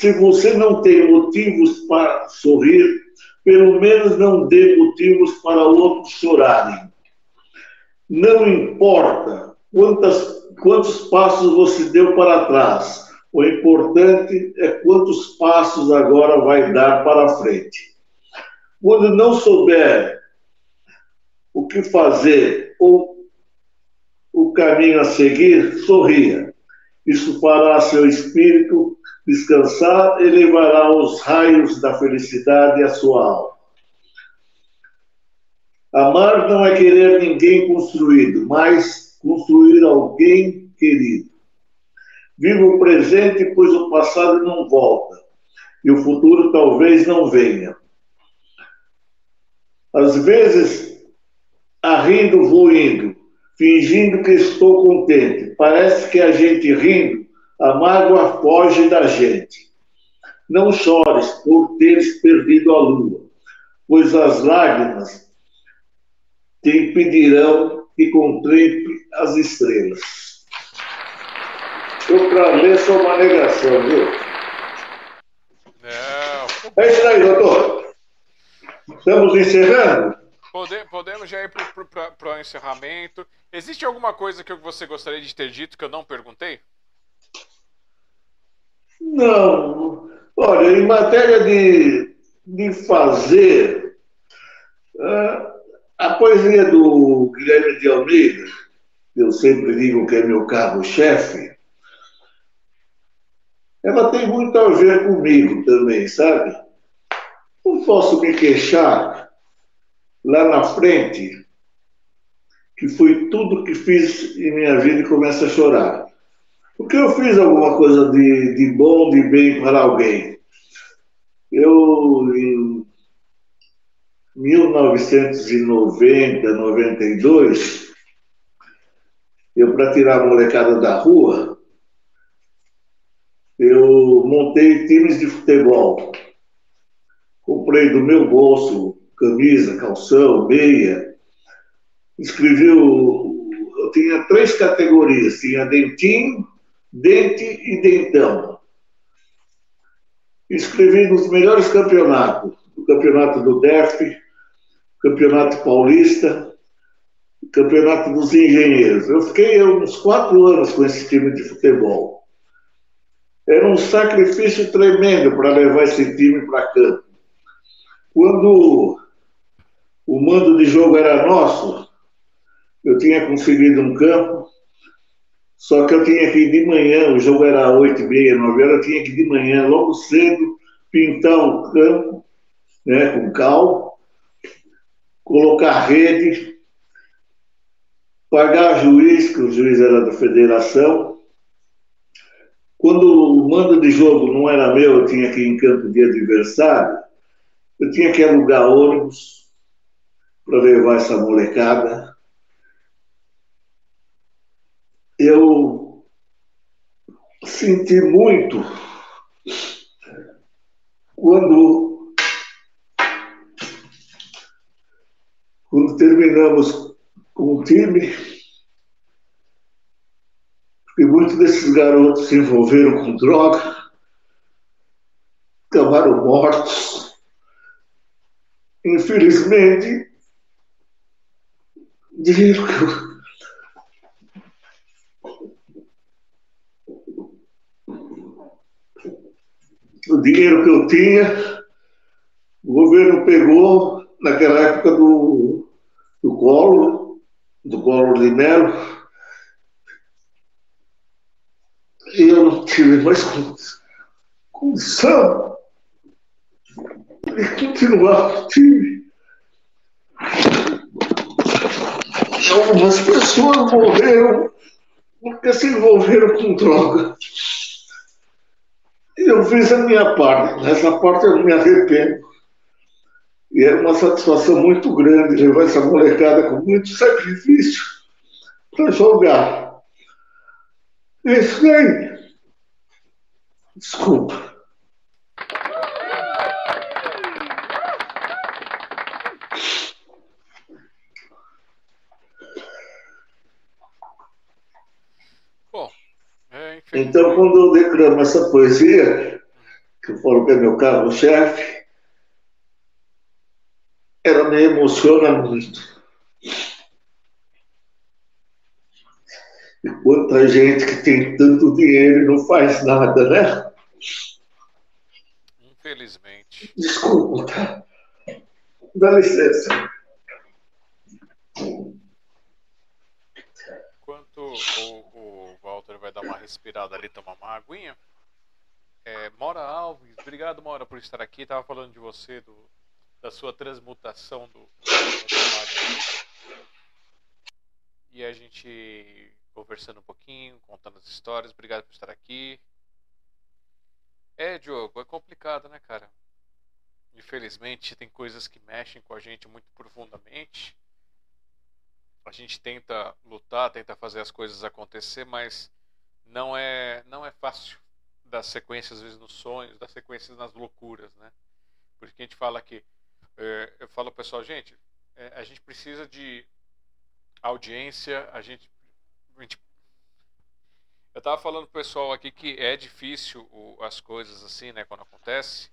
Se você não tem motivos para sorrir, pelo menos não dê motivos para outros chorarem. Não importa quantas, quantos passos você deu para trás, o importante é quantos passos agora vai dar para frente. Quando não souber o que fazer ou o caminho a seguir, sorria. Isso fará seu espírito descansar e levará os raios da felicidade à sua alma. Amar não é querer ninguém construído, mas construir alguém querido. Viva o presente, pois o passado não volta e o futuro talvez não venha. Às vezes, rindo vou indo, fingindo que estou contente. Parece que a gente rindo, a mágoa foge da gente. Não chores por teres perdido a lua, pois as lágrimas te impedirão que contemple as estrelas. Eu, para ler, sou uma negação, viu? Não. É isso aí, doutor. Estamos encerrando? Pode, podemos já ir para o encerramento. Existe alguma coisa que você gostaria de ter dito que eu não perguntei? Não. Olha, em matéria de, de fazer, uh, a poesia do Guilherme de Almeida, eu sempre digo que é meu carro-chefe, ela tem muito a ver comigo também, sabe? Não posso me queixar lá na frente, que foi tudo que fiz em minha vida e começa a chorar. Porque eu fiz alguma coisa de, de bom, de bem para alguém. Eu, em 1990, 92, eu, para tirar a molecada da rua, eu montei times de futebol. Comprei do meu bolso camisa, calção, meia. Escrevi o, eu tinha três categorias, tinha dentinho, dente e dentão. Escrevi nos melhores campeonatos, o campeonato do DEF, campeonato paulista, campeonato dos engenheiros. Eu fiquei uns quatro anos com esse time de futebol. Era um sacrifício tremendo para levar esse time para campo. Quando o mando de jogo era nosso, eu tinha conseguido um campo, só que eu tinha que ir de manhã, o jogo era 8 e meia, 9 horas, eu tinha que ir de manhã, logo cedo, pintar um campo né, com cal, colocar rede, pagar juiz, que o juiz era da federação, quando o mando de jogo não era meu, eu tinha que ir em campo de adversário, eu tinha que alugar ônibus para levar essa molecada. Eu senti muito quando, quando terminamos com o time e muitos desses garotos se envolveram com droga, acabaram mortos. Infelizmente, dinheiro que eu, o dinheiro que eu tinha, o governo pegou naquela época do, do colo, do colo de Melo, eu não tive mais condição de continuar o time. Algumas pessoas morreram porque se envolveram com droga. Eu fiz a minha parte. Nessa parte eu não me arrependo. E é uma satisfação muito grande levar essa molecada com muito sacrifício para jogar. Isso aí. Desculpa. Bom, é, então, quando eu declamo essa poesia, que eu falo que é meu carro-chefe, ela me emociona muito. E quanta gente que tem tanto dinheiro e não faz nada, né? Infelizmente. Desculpa, tá? Dá licença. Enquanto o, o Walter vai dar uma respirada ali, tomar uma aguinha. É, Mora Alves, obrigado, Mora, por estar aqui. Tava falando de você, do, da sua transmutação do. E a gente conversando um pouquinho, contando as histórias. Obrigado por estar aqui. É, Diogo, é complicado, né, cara? Infelizmente, tem coisas que mexem com a gente muito profundamente. A gente tenta lutar, tenta fazer as coisas acontecer, mas não é, não é fácil das sequências, às vezes, nos sonhos, das sequências nas loucuras, né? Por isso que a gente fala que. É, eu falo pessoal, gente, é, a gente precisa de audiência, a gente, a gente eu estava falando pro pessoal aqui que é difícil o, as coisas assim, né, quando acontece,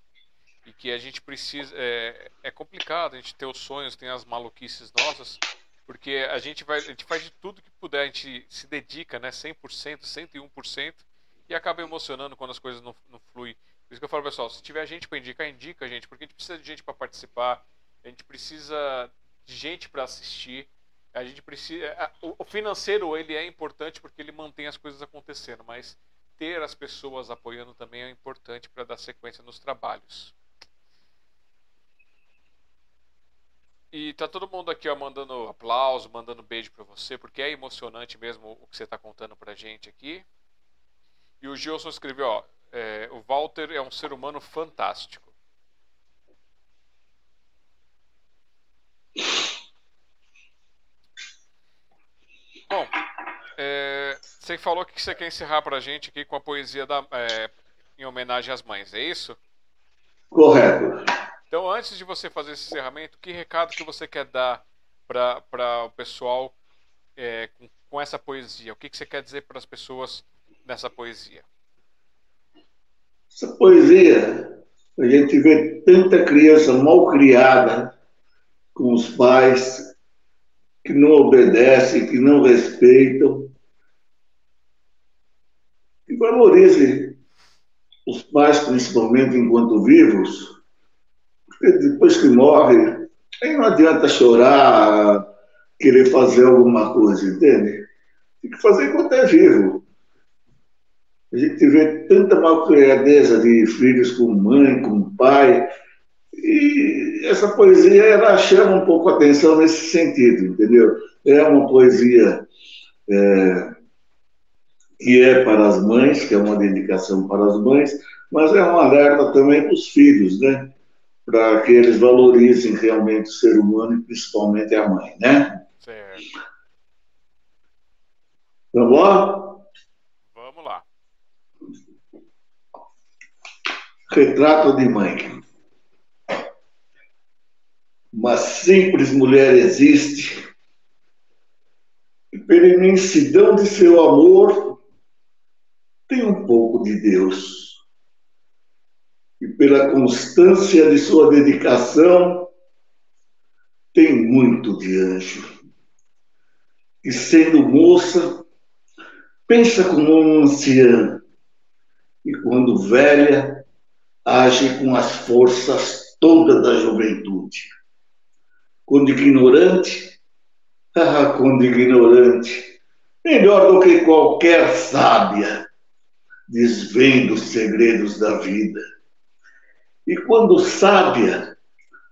e que a gente precisa. É, é complicado a gente ter os sonhos, tem as maluquices nossas, porque a gente vai, a gente faz de tudo que puder, a gente se dedica, né, 100%, 101%, e acaba emocionando quando as coisas não, não fluem. Por isso que eu falo, pessoal, se tiver gente para indicar, indica gente, porque a gente precisa de gente para participar, a gente precisa de gente para assistir. A gente precisa. O financeiro ele é importante porque ele mantém as coisas acontecendo, mas ter as pessoas apoiando também é importante para dar sequência nos trabalhos. E tá todo mundo aqui ó, mandando aplauso, mandando beijo para você, porque é emocionante mesmo o que você está contando pra gente aqui. E o Gilson escreveu, ó, é, o Walter é um ser humano fantástico. Bom, é, você falou que você quer encerrar para gente aqui com a poesia da, é, em homenagem às mães, é isso? Correto. Então, antes de você fazer esse encerramento, que recado que você quer dar para o pessoal é, com, com, essa poesia? O que, que você quer dizer para as pessoas nessa poesia? Essa poesia, a gente vê tanta criança mal criada com os pais que não obedecem, que não respeitam. E valorize os pais, principalmente enquanto vivos, porque depois que morre, aí não adianta chorar, querer fazer alguma coisa, entende? Tem que fazer enquanto é vivo. A gente vê tanta malcriadeza de filhos com mãe, com pai, e essa poesia ela chama um pouco a atenção nesse sentido, entendeu? É uma poesia é, que é para as mães, que é uma dedicação para as mães, mas é um alerta também para os filhos, né? Para que eles valorizem realmente o ser humano e principalmente a mãe, né? Certo. Vamos lá? Vamos lá. Retrato de mãe. Uma simples mulher existe e pela imensidão de seu amor tem um pouco de Deus. E pela constância de sua dedicação tem muito de anjo. E sendo moça, pensa como uma anciã, e quando velha, age com as forças todas da juventude quando ignorante, ah, quando ignorante, melhor do que qualquer sábia, desvenda os segredos da vida. E quando sábia,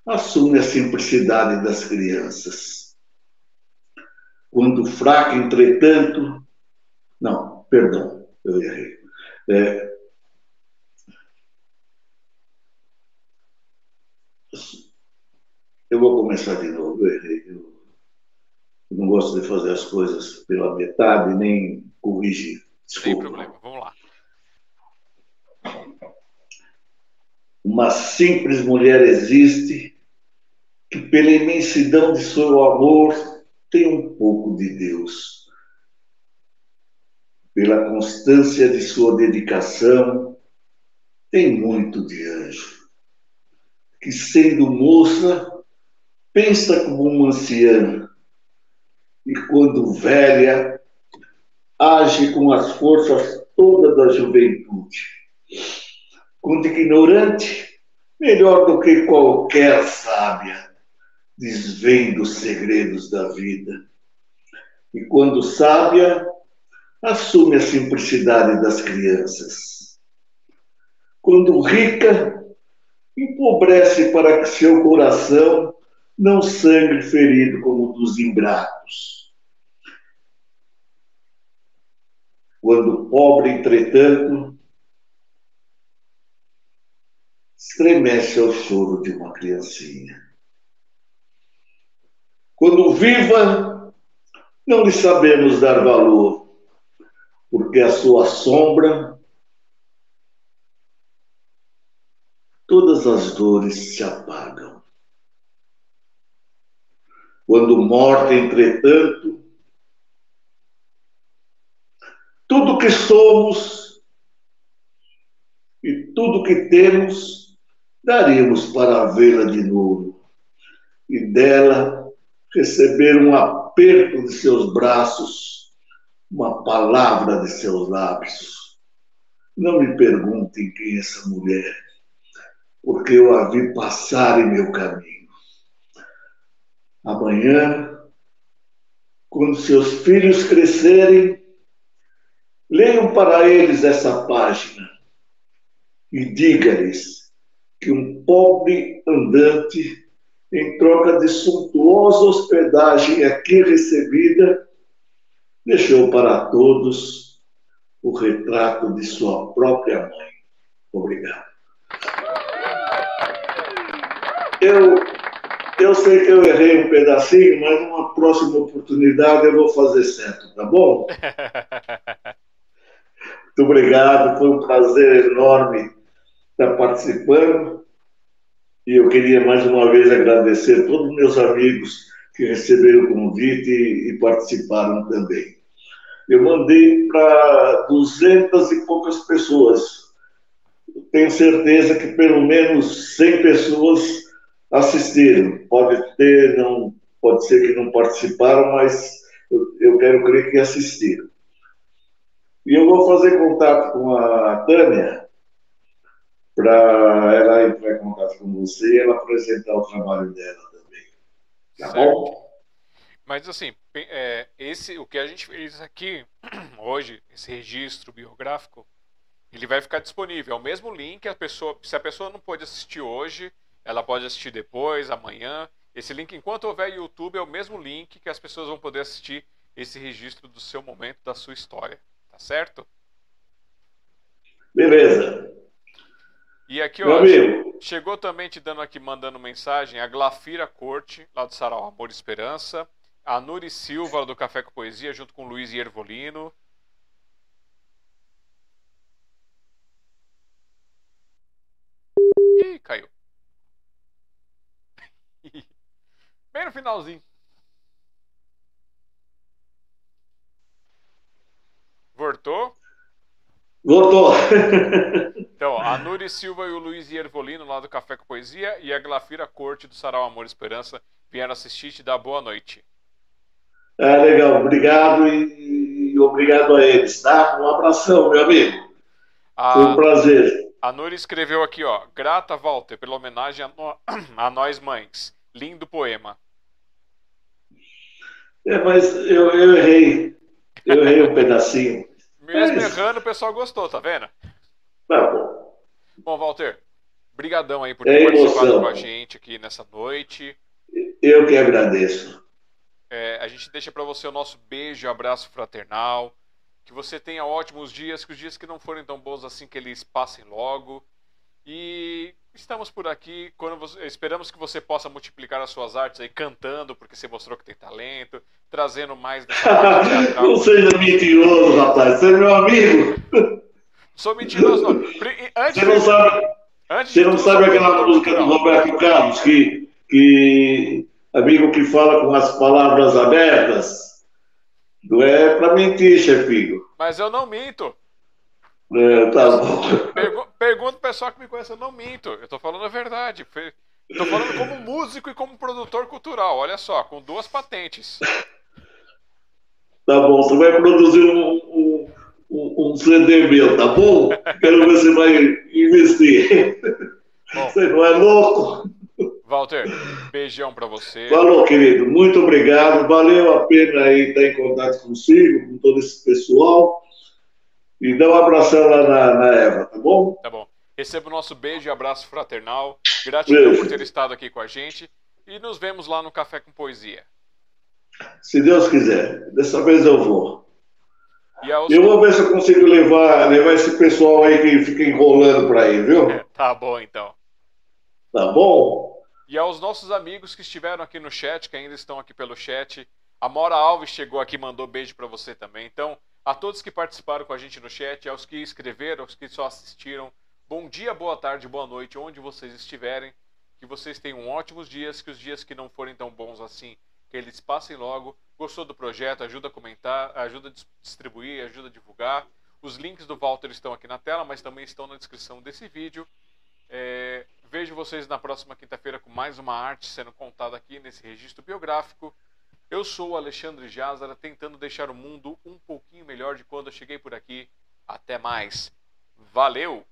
assume a simplicidade das crianças. Quando fraca, entretanto, não, perdão, eu errei. É, Eu vou começar de novo. Eu, não gosto de fazer as coisas pela metade, nem corrigir. Desculpa. Sem problema, vamos lá. Uma simples mulher existe que, pela imensidão de seu amor, tem um pouco de Deus. Pela constância de sua dedicação, tem muito de anjo. Que, sendo moça, pensa como uma anciã e, quando velha, age com as forças todas da juventude. Quando ignorante, melhor do que qualquer sábia, desvenda os segredos da vida. E quando sábia, assume a simplicidade das crianças. Quando rica, empobrece para que seu coração não sangue ferido como o dos ingratos. Quando pobre, entretanto, estremece ao choro de uma criancinha. Quando viva, não lhe sabemos dar valor, porque a sua sombra todas as dores se apagam. Quando morte, entretanto, tudo que somos e tudo que temos, daríamos para vê-la de novo e dela receber um aperto de seus braços, uma palavra de seus lábios. Não me perguntem quem é essa mulher, porque eu a vi passar em meu caminho. Amanhã, quando seus filhos crescerem, leiam para eles essa página e diga-lhes que um pobre andante, em troca de suntuosa hospedagem aqui recebida, deixou para todos o retrato de sua própria mãe. Obrigado. Eu eu sei que eu errei um pedacinho, mas numa próxima oportunidade eu vou fazer certo, tá bom? Muito obrigado, foi um prazer enorme estar participando. E eu queria mais uma vez agradecer a todos os meus amigos que receberam o convite e, e participaram também. Eu mandei para duzentas e poucas pessoas. Tenho certeza que pelo menos 100 pessoas assistiram. Pode ter, não, pode ser que não participaram, mas eu, eu quero crer que assistiram. E eu vou fazer contato com a Tânia para ela entrar em contato com você e ela apresentar o trabalho dela também. Tá certo. bom? Mas assim, é, esse, o que a gente fez aqui hoje, esse registro biográfico, ele vai ficar disponível. É o mesmo link, a pessoa, se a pessoa não pôde assistir hoje, ela pode assistir depois, amanhã. Esse link, enquanto houver YouTube, é o mesmo link que as pessoas vão poder assistir esse registro do seu momento, da sua história. Tá certo? Beleza. E aqui, ó, chegou também te dando aqui, mandando mensagem, a Glafira Corte, lá do Sarau Amor e Esperança. A Nuri Silva, do Café com Poesia, junto com o Luiz Iervolino. Ih, caiu. Bem no finalzinho. Voltou? Voltou. então, a Nuri Silva e o Luiz Iervolino, lá do Café com Poesia, e a Glafira Corte, do Sarau Amor e Esperança, vieram assistir e te dar boa noite. É, legal. Obrigado e, e obrigado a eles, tá? Um abração, meu amigo. A... Foi um prazer. A Nuri escreveu aqui, ó. Grata, Walter, pela homenagem a, no... a nós mães. Lindo poema. É, mas eu, eu errei. Eu errei um pedacinho. Mesmo mas... errando, o pessoal gostou, tá vendo? Tá bom. Bom, Walter, brigadão aí por ter é participado com a gente aqui nessa noite. Eu que agradeço. É, a gente deixa para você o nosso beijo, abraço fraternal. Que você tenha ótimos dias, que os dias que não forem tão bons assim, que eles passem logo. E Estamos por aqui. Quando você, esperamos que você possa multiplicar as suas artes aí cantando, porque você mostrou que tem talento, trazendo mais dessa parte teatral. Não seja mentiroso, rapaz. Você é meu amigo. Sou mentiroso, não. Antes você não sabe, antes você não sabe aquela música do Roberto Carlos, que, que amigo que fala com as palavras abertas? Não é para mentir, chefinho. Mas eu não minto. É, tá bom. Pergu pergunta o pessoal que me conhece, eu não minto. Eu tô falando a verdade. Tô falando como músico e como produtor cultural. Olha só, com duas patentes. Tá bom, você vai produzir um, um, um, um CD meu, tá bom? Quero ver se vai investir. Bom, você não é louco? Walter, beijão para você. Falou, querido. Muito obrigado. Valeu a pena aí estar em contato consigo, com todo esse pessoal. E dá um abração lá na, na Eva, tá bom? Tá bom. Receba o nosso beijo e abraço fraternal. Gratidão beijo. por ter estado aqui com a gente. E nos vemos lá no Café com Poesia. Se Deus quiser. Dessa vez eu vou. Aos... Eu vou ver se eu consigo levar, levar esse pessoal aí que fica enrolando para aí, viu? É, tá bom, então. Tá bom? E aos nossos amigos que estiveram aqui no chat, que ainda estão aqui pelo chat, a Mora Alves chegou aqui e mandou beijo para você também. Então, a todos que participaram com a gente no chat, aos que escreveram, aos que só assistiram, Bom dia, boa tarde, boa noite, onde vocês estiverem. Que vocês tenham ótimos dias, que os dias que não forem tão bons assim, que eles passem logo. Gostou do projeto? Ajuda a comentar, ajuda a distribuir, ajuda a divulgar. Os links do Walter estão aqui na tela, mas também estão na descrição desse vídeo. É, vejo vocês na próxima quinta-feira com mais uma arte sendo contada aqui nesse registro biográfico. Eu sou o Alexandre Jazara, tentando deixar o mundo um pouquinho melhor de quando eu cheguei por aqui. Até mais. Valeu!